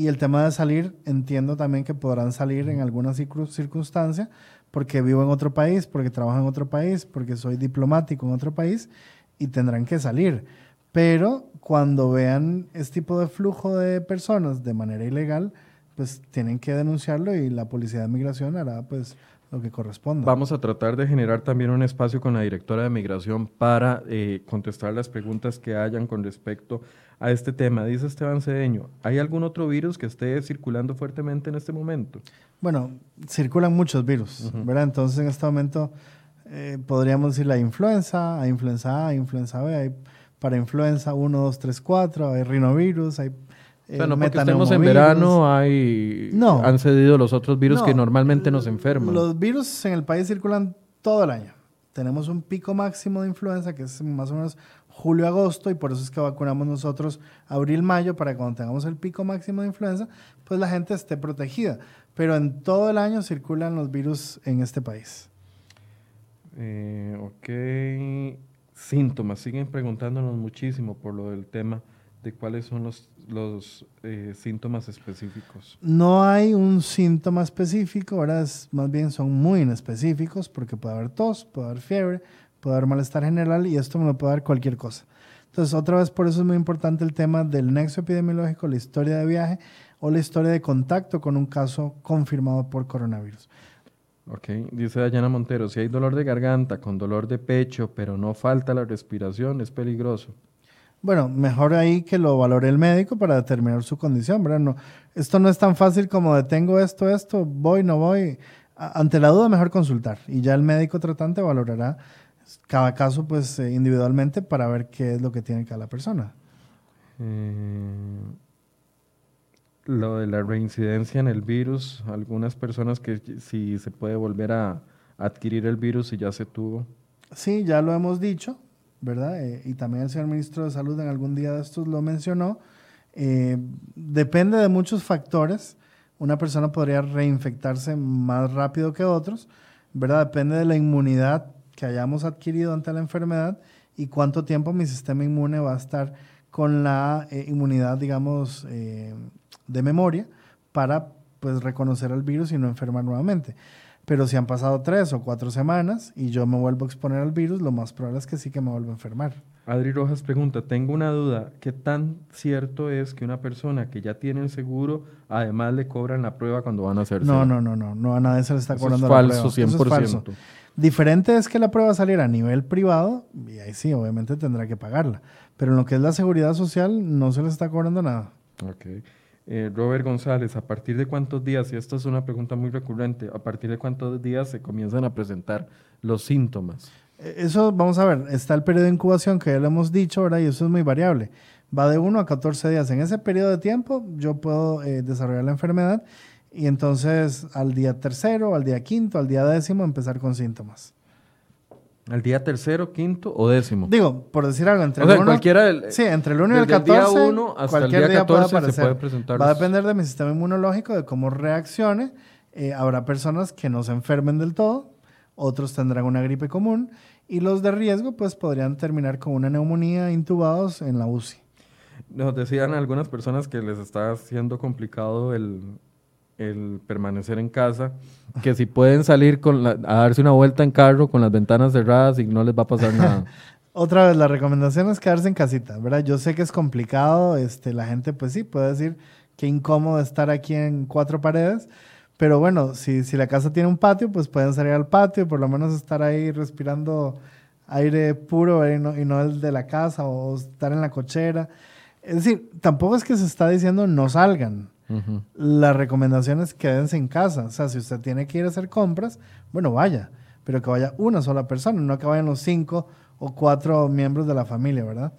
y el tema de salir, entiendo también que podrán salir en alguna circunstancia porque vivo en otro país, porque trabajo en otro país, porque soy diplomático en otro país y tendrán que salir. Pero cuando vean este tipo de flujo de personas de manera ilegal, pues tienen que denunciarlo y la Policía de Migración hará pues lo que corresponda. Vamos a tratar de generar también un espacio con la directora de Migración para eh, contestar las preguntas que hayan con respecto a este tema. Dice Esteban Cedeño, ¿hay algún otro virus que esté circulando fuertemente en este momento? Bueno, circulan muchos virus, ¿verdad? Entonces en este momento eh, podríamos decir la influenza, hay influenza A, influenza B, hay para influenza 1, 2, 3, 4, hay rinovirus, hay o sea, no porque estemos en verano hay, no, han cedido los otros virus que normalmente nos enferman. Los virus en el país circulan todo el año. Tenemos un pico máximo de influenza que es más o menos julio-agosto y por eso es que vacunamos nosotros abril-mayo para que cuando tengamos el pico máximo de influenza, pues la gente esté protegida. Pero en todo el año circulan los virus en este país. Eh, ok. Síntomas. Siguen preguntándonos muchísimo por lo del tema de cuáles son los, los eh, síntomas específicos? No hay un síntoma específico, ¿verdad? más bien son muy inespecíficos porque puede haber tos, puede haber fiebre, puede haber malestar general y esto me lo puede dar cualquier cosa. Entonces, otra vez, por eso es muy importante el tema del nexo epidemiológico, la historia de viaje o la historia de contacto con un caso confirmado por coronavirus. Ok, dice Dayana Montero, si hay dolor de garganta con dolor de pecho, pero no falta la respiración, es peligroso. Bueno, mejor ahí que lo valore el médico para determinar su condición, ¿verdad? No, esto no es tan fácil como de tengo esto, esto, voy, no voy. Ante la duda, mejor consultar y ya el médico tratante valorará cada caso pues eh, individualmente para ver qué es lo que tiene cada persona. Eh, lo de la reincidencia en el virus, algunas personas que si se puede volver a adquirir el virus y ya se tuvo. Sí, ya lo hemos dicho, ¿verdad? Eh, y también el señor ministro de Salud en algún día de estos lo mencionó. Eh, depende de muchos factores. Una persona podría reinfectarse más rápido que otros, ¿verdad? Depende de la inmunidad que hayamos adquirido ante la enfermedad y cuánto tiempo mi sistema inmune va a estar con la eh, inmunidad, digamos, de memoria para pues reconocer al virus y no enfermar nuevamente. Pero si han pasado tres o cuatro semanas y yo me vuelvo a exponer al virus, lo más probable es que sí que me vuelva a enfermar. Adri Rojas pregunta, tengo una duda, ¿qué tan cierto es que una persona que ya tiene el seguro, además le cobran la prueba cuando van a hacerse? No, no, no, no, no a nadie se le está cobrando la prueba. 100%. Eso es falso. Diferente es que la prueba saliera a nivel privado, y ahí sí, obviamente tendrá que pagarla. Pero en lo que es la seguridad social, no se le está cobrando nada. Ok. Eh, Robert González, ¿a partir de cuántos días, y esta es una pregunta muy recurrente, ¿a partir de cuántos días se comienzan a presentar los síntomas? E, eso, vamos a ver, está el periodo de incubación que ya lo hemos dicho, ¿verdad? Y eso es muy variable. Va de 1 a 14 días. En ese periodo de tiempo yo puedo eh, desarrollar la enfermedad y entonces al día tercero, al día quinto, al día décimo empezar con síntomas. ¿Al día tercero, quinto o décimo? Digo, por decir algo, entre el sea, cualquiera del, Sí, entre el 1 y el 14. Día 1 hasta cualquier el día 14 puede se puede presentar. Va a depender de mi sistema inmunológico, de cómo reaccione. Eh, habrá personas que no se enfermen del todo, otros tendrán una gripe común y los de riesgo pues podrían terminar con una neumonía intubados en la UCI. Nos decían algunas personas que les está haciendo complicado el, el permanecer en casa, que si pueden salir con a darse una vuelta en carro con las ventanas cerradas y no les va a pasar nada. Otra vez, la recomendación es quedarse en casita, ¿verdad? Yo sé que es complicado, este, la gente pues sí puede decir que incómodo estar aquí en cuatro paredes, pero bueno, si, si la casa tiene un patio, pues pueden salir al patio, por lo menos estar ahí respirando aire puro y no, y no el de la casa o estar en la cochera. Es decir, tampoco es que se está diciendo no salgan, la recomendación es quédense en casa. O sea, si usted tiene que ir a hacer compras, bueno, vaya, pero que vaya una sola persona, no que vayan los cinco o cuatro miembros de la familia, ¿verdad?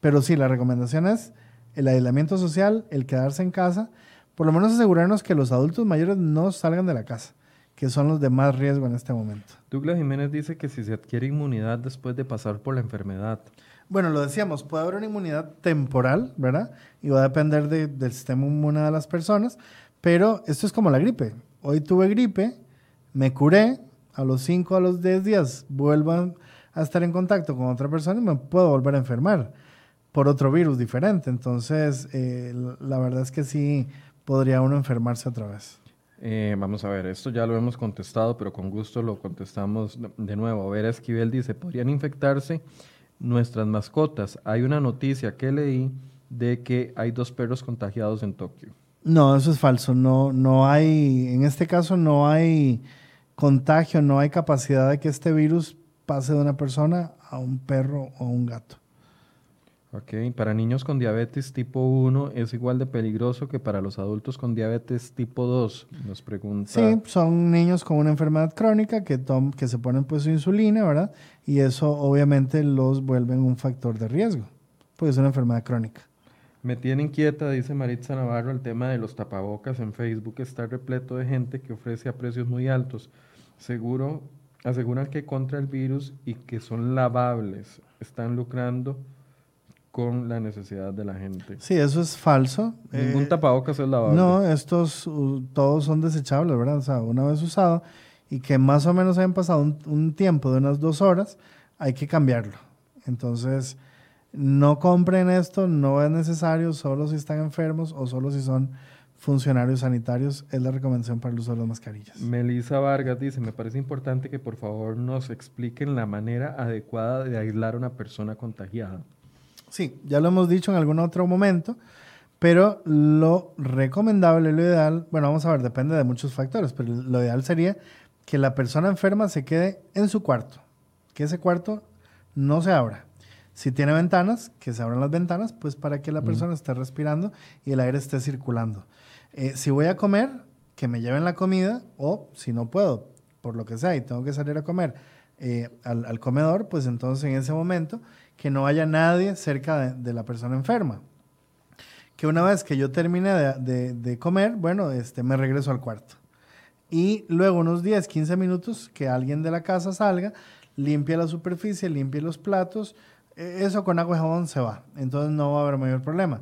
Pero sí, la recomendación es el aislamiento social, el quedarse en casa, por lo menos asegurarnos que los adultos mayores no salgan de la casa, que son los de más riesgo en este momento. Douglas Jiménez dice que si se adquiere inmunidad después de pasar por la enfermedad. Bueno, lo decíamos, puede haber una inmunidad temporal, ¿verdad? Y va a depender del sistema inmune de las personas, pero esto es como la gripe. Hoy tuve gripe, me curé, a los 5 a los 10 días vuelvan a estar en contacto con otra persona y me puedo volver a enfermar por otro virus diferente. Entonces, eh, la verdad es que sí podría uno enfermarse otra vez. Eh, vamos a ver, esto ya lo hemos contestado, pero con gusto lo contestamos de nuevo. A ver, Esquivel dice, ¿podrían infectarse nuestras mascotas? Hay una noticia que leí de que hay dos perros contagiados en Tokio. No, eso es falso. No, no hay, en este caso no hay contagio, no hay capacidad de que este virus pase de una persona a un perro o un gato. Ok, para niños con diabetes tipo 1 es igual de peligroso que para los adultos con diabetes tipo 2, nos pregunta. Sí, son niños con una enfermedad crónica que, que se ponen pues su insulina, ¿verdad? Y eso obviamente los vuelve un factor de riesgo, pues es una enfermedad crónica. Me tiene inquieta, dice Maritza Navarro, el tema de los tapabocas en Facebook está repleto de gente que ofrece a precios muy altos. Seguro aseguran que contra el virus y que son lavables. Están lucrando con la necesidad de la gente. Sí, eso es falso. Ningún eh, tapabocas es lavable. No, estos todos son desechables, ¿verdad? O sea, una vez usado y que más o menos hayan pasado un, un tiempo de unas dos horas, hay que cambiarlo. Entonces, no compren esto, no es necesario, solo si están enfermos o solo si son funcionarios sanitarios es la recomendación para el uso de las mascarillas. Melissa Vargas dice, me parece importante que por favor nos expliquen la manera adecuada de aislar a una persona contagiada. Sí, ya lo hemos dicho en algún otro momento, pero lo recomendable, lo ideal, bueno, vamos a ver, depende de muchos factores, pero lo ideal sería que la persona enferma se quede en su cuarto, que ese cuarto no se abra. Si tiene ventanas, que se abran las ventanas, pues para que la persona esté respirando y el aire esté circulando. Eh, si voy a comer, que me lleven la comida o si no puedo, por lo que sea, y tengo que salir a comer eh, al, comedor, pues entonces en ese momento que no haya nadie cerca de, la persona enferma. Que una vez que yo termine de, comer, bueno, este, me regreso al cuarto. Y luego unos 10, 15 minutos que alguien de la casa salga, limpia la superficie, limpie los platos, e, eso con agua y jabón se va. Entonces no va a haber mayor problema.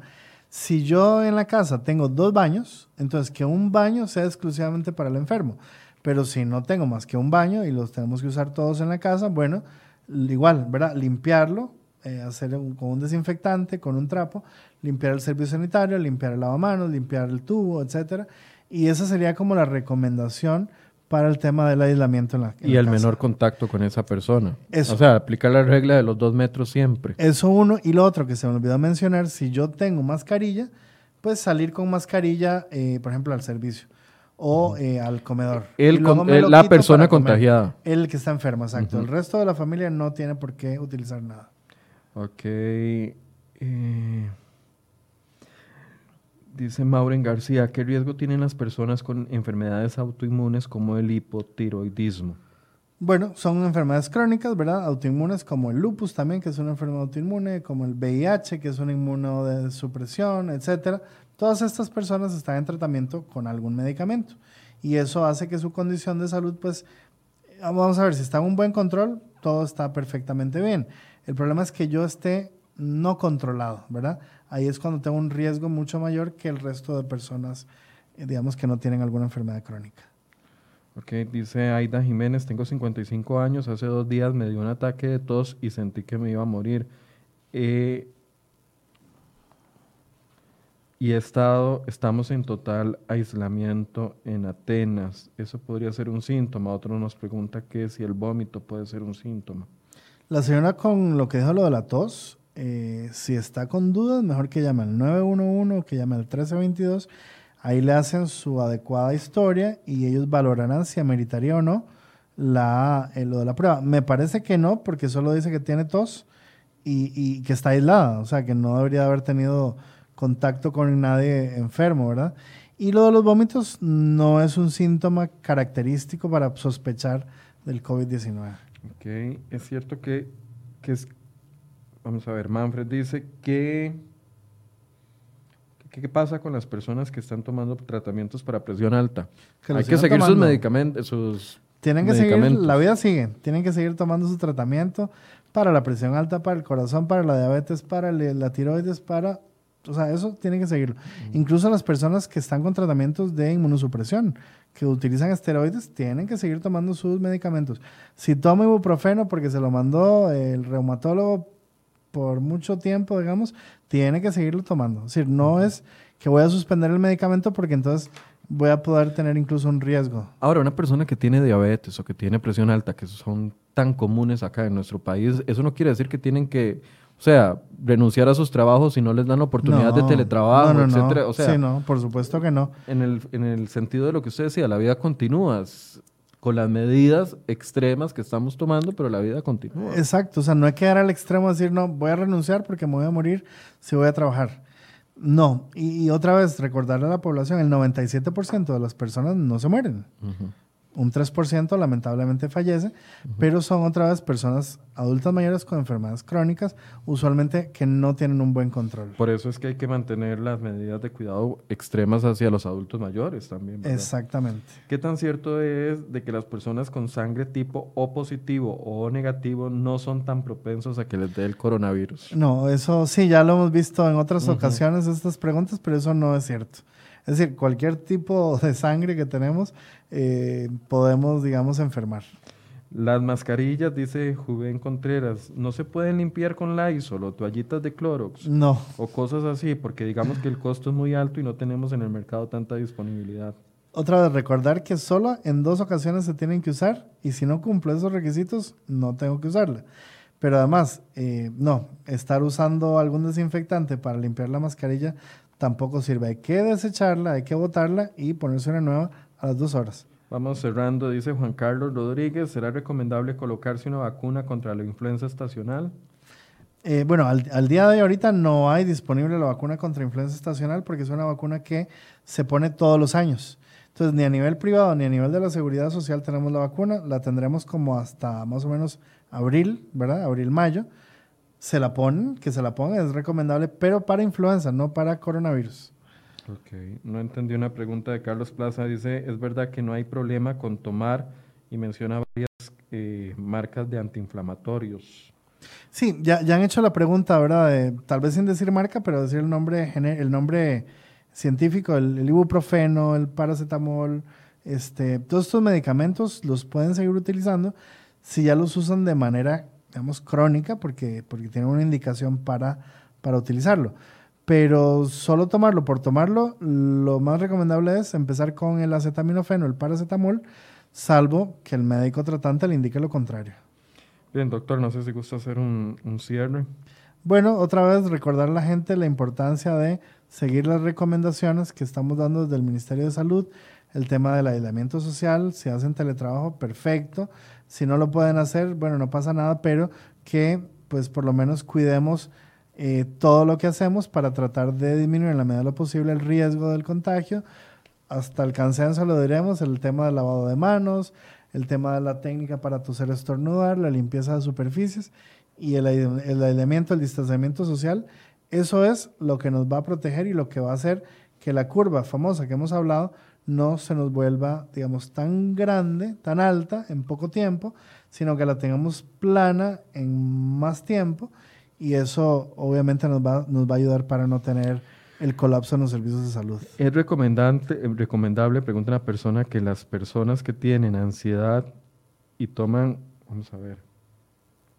Si yo en la casa tengo dos baños, entonces que un baño sea exclusivamente para el enfermo. Pero si no tengo más que un baño y los tenemos que usar todos en la casa, bueno, igual, ¿verdad? Limpiarlo, eh, hacer con un desinfectante, con un trapo, limpiar el servicio sanitario, limpiar el lavamanos, limpiar el tubo, etcétera. Y esa sería como la recomendación para el tema del aislamiento en la Y el menor contacto con esa persona. O sea, aplicar la regla de los dos metros siempre. Eso uno. Y lo otro que se me olvidó mencionar, si yo tengo mascarilla, pues salir con mascarilla, eh, por ejemplo, al servicio o eh, al comedor. El, la persona contagiada. El que está enfermo, exacto. El resto de la familia no tiene por qué utilizar nada. Ok. Eh... Dice Maureen García, ¿qué riesgo tienen las personas con enfermedades autoinmunes como el hipotiroidismo? Bueno, son enfermedades crónicas, ¿verdad? Autoinmunes como el lupus también, que es una enfermedad autoinmune, como el VIH, que es una inmunodesupresión, etcétera. Todas estas personas están en tratamiento con algún medicamento y eso hace que su condición de salud, pues, vamos a ver, si está en un buen control, todo está perfectamente bien. El problema es que yo esté no controlado, ¿verdad? ahí es cuando tengo un riesgo mucho mayor que el resto de personas, eh, digamos, que no tienen alguna enfermedad crónica. Ok, dice Aida Jiménez, tengo 55 años, hace dos días me dio un ataque de tos y sentí que me iba a morir. Eh, y estado, estamos en total aislamiento en Atenas. Eso podría ser un síntoma. Otro nos pregunta que si el vómito puede ser un síntoma. La señora con lo que dijo lo de la tos, eh, si está con dudas, mejor que llame al 911 o que llame al 1322. Ahí le hacen su adecuada historia y ellos valorarán si ameritaría o no la, eh, lo de la prueba. Me parece que no, porque solo dice que tiene tos y, y, que está aislada, o sea, que no debería haber tenido contacto con nadie enfermo, ¿verdad? Y lo de los vómitos no es un síntoma característico para sospechar del COVID-19. Ok, es cierto que, que es Vamos a ver, Manfred dice que, ¿qué pasa con las personas que están tomando tratamientos para presión alta? Hay que seguir sus medicamentos, sus tienen que seguir, la vida sigue, tienen que seguir tomando su tratamiento para la presión alta, para el corazón, para la diabetes, para la tiroides, para o sea, eso tiene que seguirlo. Incluso las personas que están con tratamientos de inmunosupresión, que utilizan esteroides, tienen que seguir tomando sus medicamentos. Si toma ibuprofeno porque se lo mandó el reumatólogo por mucho tiempo, digamos, tiene que seguirlo tomando. Es decir, no es que voy a suspender el medicamento porque entonces voy a poder tener incluso un riesgo. Ahora, una persona que tiene diabetes o que tiene presión alta, que son tan comunes acá en nuestro país, eso no quiere decir que tienen que, o sea, renunciar a sus trabajos si no les dan oportunidad de teletrabajo, no, etcétera. O sea, sí, no, por supuesto que no. En el, en el sentido de lo que usted decía, la vida continúa con las medidas extremas que estamos tomando, pero la vida continúa. Exacto, o sea, no hay que dar al extremo decir, no, voy a renunciar porque me voy a morir si voy a trabajar. No, y, otra vez recordarle a la población, el 97% de las personas no se mueren un 3% lamentablemente fallece, pero son otra vez personas adultas mayores con enfermedades crónicas, usualmente que no tienen un buen control. Por eso es que hay que mantener las medidas de cuidado extremas hacia los adultos mayores también. Exactamente. ¿Qué tan cierto es de que las personas con sangre tipo O positivo o O negativo no son tan propensos a que les dé el coronavirus? No, eso sí, ya lo hemos visto en otras ocasiones estas preguntas, pero eso no es cierto. Es decir, cualquier tipo de sangre que tenemos eh, podemos, digamos, enfermar. Las mascarillas, dice Juven Contreras, no se pueden limpiar con Lysol o toallitas de Clorox. No. O cosas así, porque digamos que el costo es muy alto y no tenemos en el mercado tanta disponibilidad. Otra vez, recordar que solo en dos ocasiones se tienen que usar y si no cumple esos requisitos, no tengo que usarla. Pero además, eh, no, estar usando algún desinfectante para limpiar la mascarilla tampoco sirve. Hay que desecharla, hay que botarla y ponerse una nueva a las dos horas. Vamos cerrando, dice Juan Carlos Rodríguez, ¿será recomendable colocarse una vacuna contra la influenza estacional? Eh, bueno, al, día de hoy ahorita no hay disponible la vacuna contra influenza estacional porque es una vacuna que se pone todos los años. Entonces, ni a nivel privado ni a nivel de la seguridad social tenemos la vacuna, la tendremos como hasta más o menos abril, ¿verdad? Abril-mayo se la ponen, que se la pongan, es recomendable, pero para influenza, no para coronavirus. Ok, no entendí una pregunta de Carlos Plaza. Dice, ¿es verdad que no hay problema con tomar y menciona varias eh, marcas de antiinflamatorios? Sí, ya, ya han hecho la pregunta, ¿verdad? tal vez sin decir marca, pero decir el nombre, el nombre científico, el, el ibuprofeno, el paracetamol, este, todos estos medicamentos los pueden seguir utilizando si ya los usan de manera digamos, crónica porque, porque tiene una indicación para, para utilizarlo. Pero solo tomarlo por tomarlo, lo más recomendable es empezar con el acetaminofeno, el paracetamol, salvo que el médico tratante le indique lo contrario. Bien, doctor, no sé si gusta hacer un, un cierre. Bueno, otra vez recordar a la gente la importancia de seguir las recomendaciones que estamos dando desde el Ministerio de Salud, el tema del aislamiento social, si hacen teletrabajo, perfecto. Si no lo pueden hacer, bueno, no pasa nada, pero que pues por lo menos cuidemos eh, todo lo que hacemos para tratar de disminuir en la medida de lo posible el riesgo del contagio. Hasta el cansancio lo diremos, el tema del lavado de manos, el tema de la técnica para toser estornudar, la limpieza de superficies y el, el aislamiento, el distanciamiento social. Eso es lo que nos va a proteger y lo que va a hacer que la curva famosa que hemos hablado no se nos vuelva, digamos, tan grande, tan alta en poco tiempo, sino que la tengamos plana en más tiempo y eso obviamente nos va, nos va a ayudar para no tener el colapso en los servicios de salud. Es recomendante, recomendable, pregunta una persona, que las personas que tienen ansiedad y toman, vamos a ver,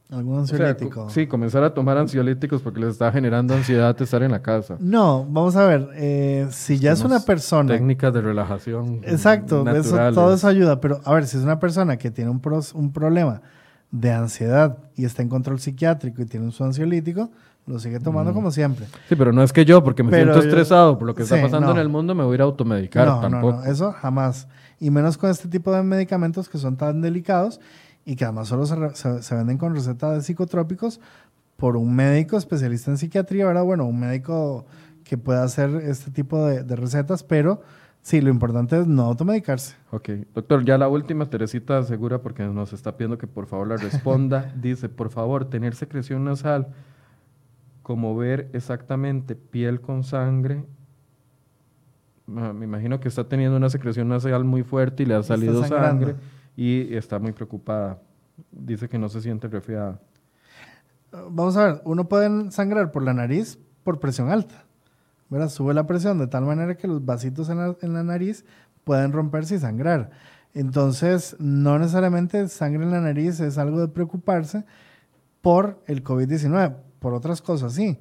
¿Algún ansiolítico? sí, comenzar a tomar ansiolíticos porque les está generando ansiedad estar en la casa. No, vamos a ver, eh, si ya es una persona... Técnicas de relajación. Exacto, todo eso ayuda, pero a ver, si es una persona que tiene un, un problema de ansiedad y está en control psiquiátrico y tiene un su ansiolítico, lo sigue tomando mm. como siempre. Sí, pero no es que yo, porque me siento estresado por lo que está pasando en el mundo, me voy a ir a automedicar. No, tampoco. no, eso jamás. Y menos con este tipo de medicamentos que son tan delicados y que además solo se, venden con receta de psicotrópicos por un médico especialista en psiquiatría, ¿verdad? Bueno, un médico que pueda hacer este tipo de, recetas, pero sí, lo importante es no automedicarse. Ok, doctor, ya la última, Teresita asegura, porque nos está pidiendo que por favor la responda, dice, por favor, tener secreción nasal, como ver exactamente piel con sangre Me imagino que está teniendo una secreción nasal muy fuerte y le ha salido sangre y está muy preocupada. Dice que no se siente resfriada. Vamos a ver, uno puede sangrar por la nariz por presión alta. ¿verdad? Sube la presión de tal manera que los vasitos en la, nariz pueden romperse y sangrar. Entonces, no necesariamente sangre en la nariz es algo de preocuparse por el COVID-19, por otras cosas sí.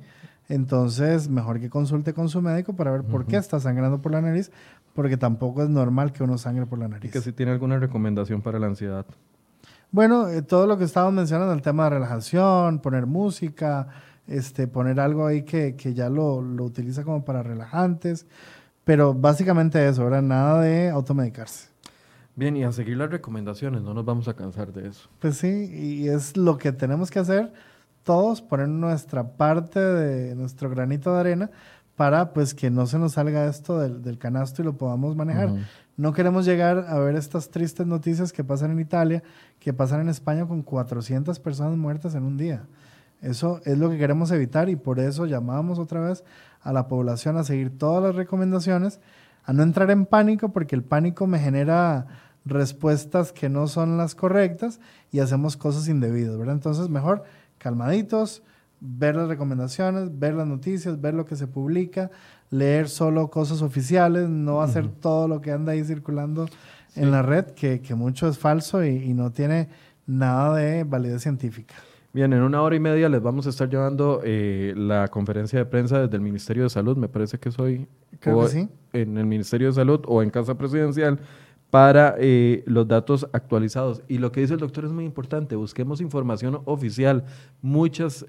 Entonces, mejor que consulte con su médico para ver por qué está sangrando por la nariz, porque tampoco es normal que uno sangre por la nariz. Y que si tiene alguna recomendación para la ansiedad. Bueno, eh, todo lo que estábamos mencionando, el tema de relajación, poner música, este, poner algo ahí que, ya lo, utiliza como para relajantes, pero básicamente eso, ahora nada de automedicarse. Bien, y a seguir las recomendaciones, no nos vamos a cansar de eso. Pues sí, y es lo que tenemos que hacer todos, poner nuestra parte de nuestro granito de arena para pues que no se nos salga esto del, canasto y lo podamos manejar. No queremos llegar a ver estas tristes noticias que pasan en Italia, que pasan en España con 400 personas muertas en un día. Eso es lo que queremos evitar y por eso llamamos otra vez a la población a seguir todas las recomendaciones, a no entrar en pánico porque el pánico me genera respuestas que no son las correctas y hacemos cosas indebidas, ¿verdad? Entonces, mejor calmaditos, ver las recomendaciones, ver las noticias, ver lo que se publica, leer solo cosas oficiales, no hacer todo lo que anda ahí circulando en la red, que, mucho es falso y no tiene nada de validez científica. Bien, en una hora y media les vamos a estar llevando eh, la conferencia de prensa desde el Ministerio de Salud, me parece que soy en el Ministerio de Salud o en Casa Presidencial para eh, los datos actualizados. Y lo que dice el doctor es muy importante, busquemos información oficial. Muchas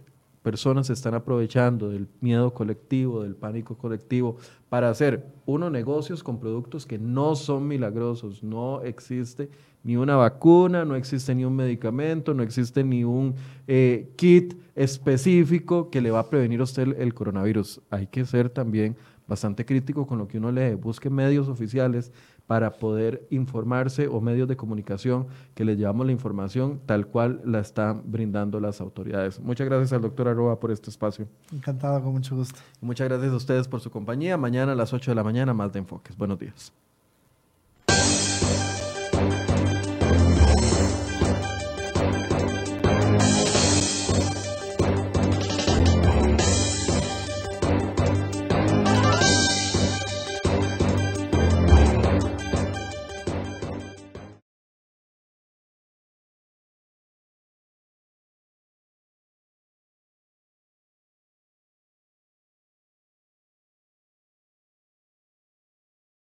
personas se están aprovechando del miedo colectivo, del pánico colectivo, para hacer, uno, negocios con productos que no son milagrosos, no existe ni una vacuna, no existe ni un medicamento, no existe ni un eh, kit específico que le va a prevenir a usted el, coronavirus. Hay que ser también bastante crítico con lo que uno lee. Busque medios oficiales para poder informarse o medios de comunicación que le llevamos la información tal cual la están brindando las autoridades. Muchas gracias al doctor Arroba por este espacio. Encantado, con mucho gusto. Muchas gracias a ustedes por su compañía. Mañana a las 8 de la mañana, más de enfoques. Buenos días.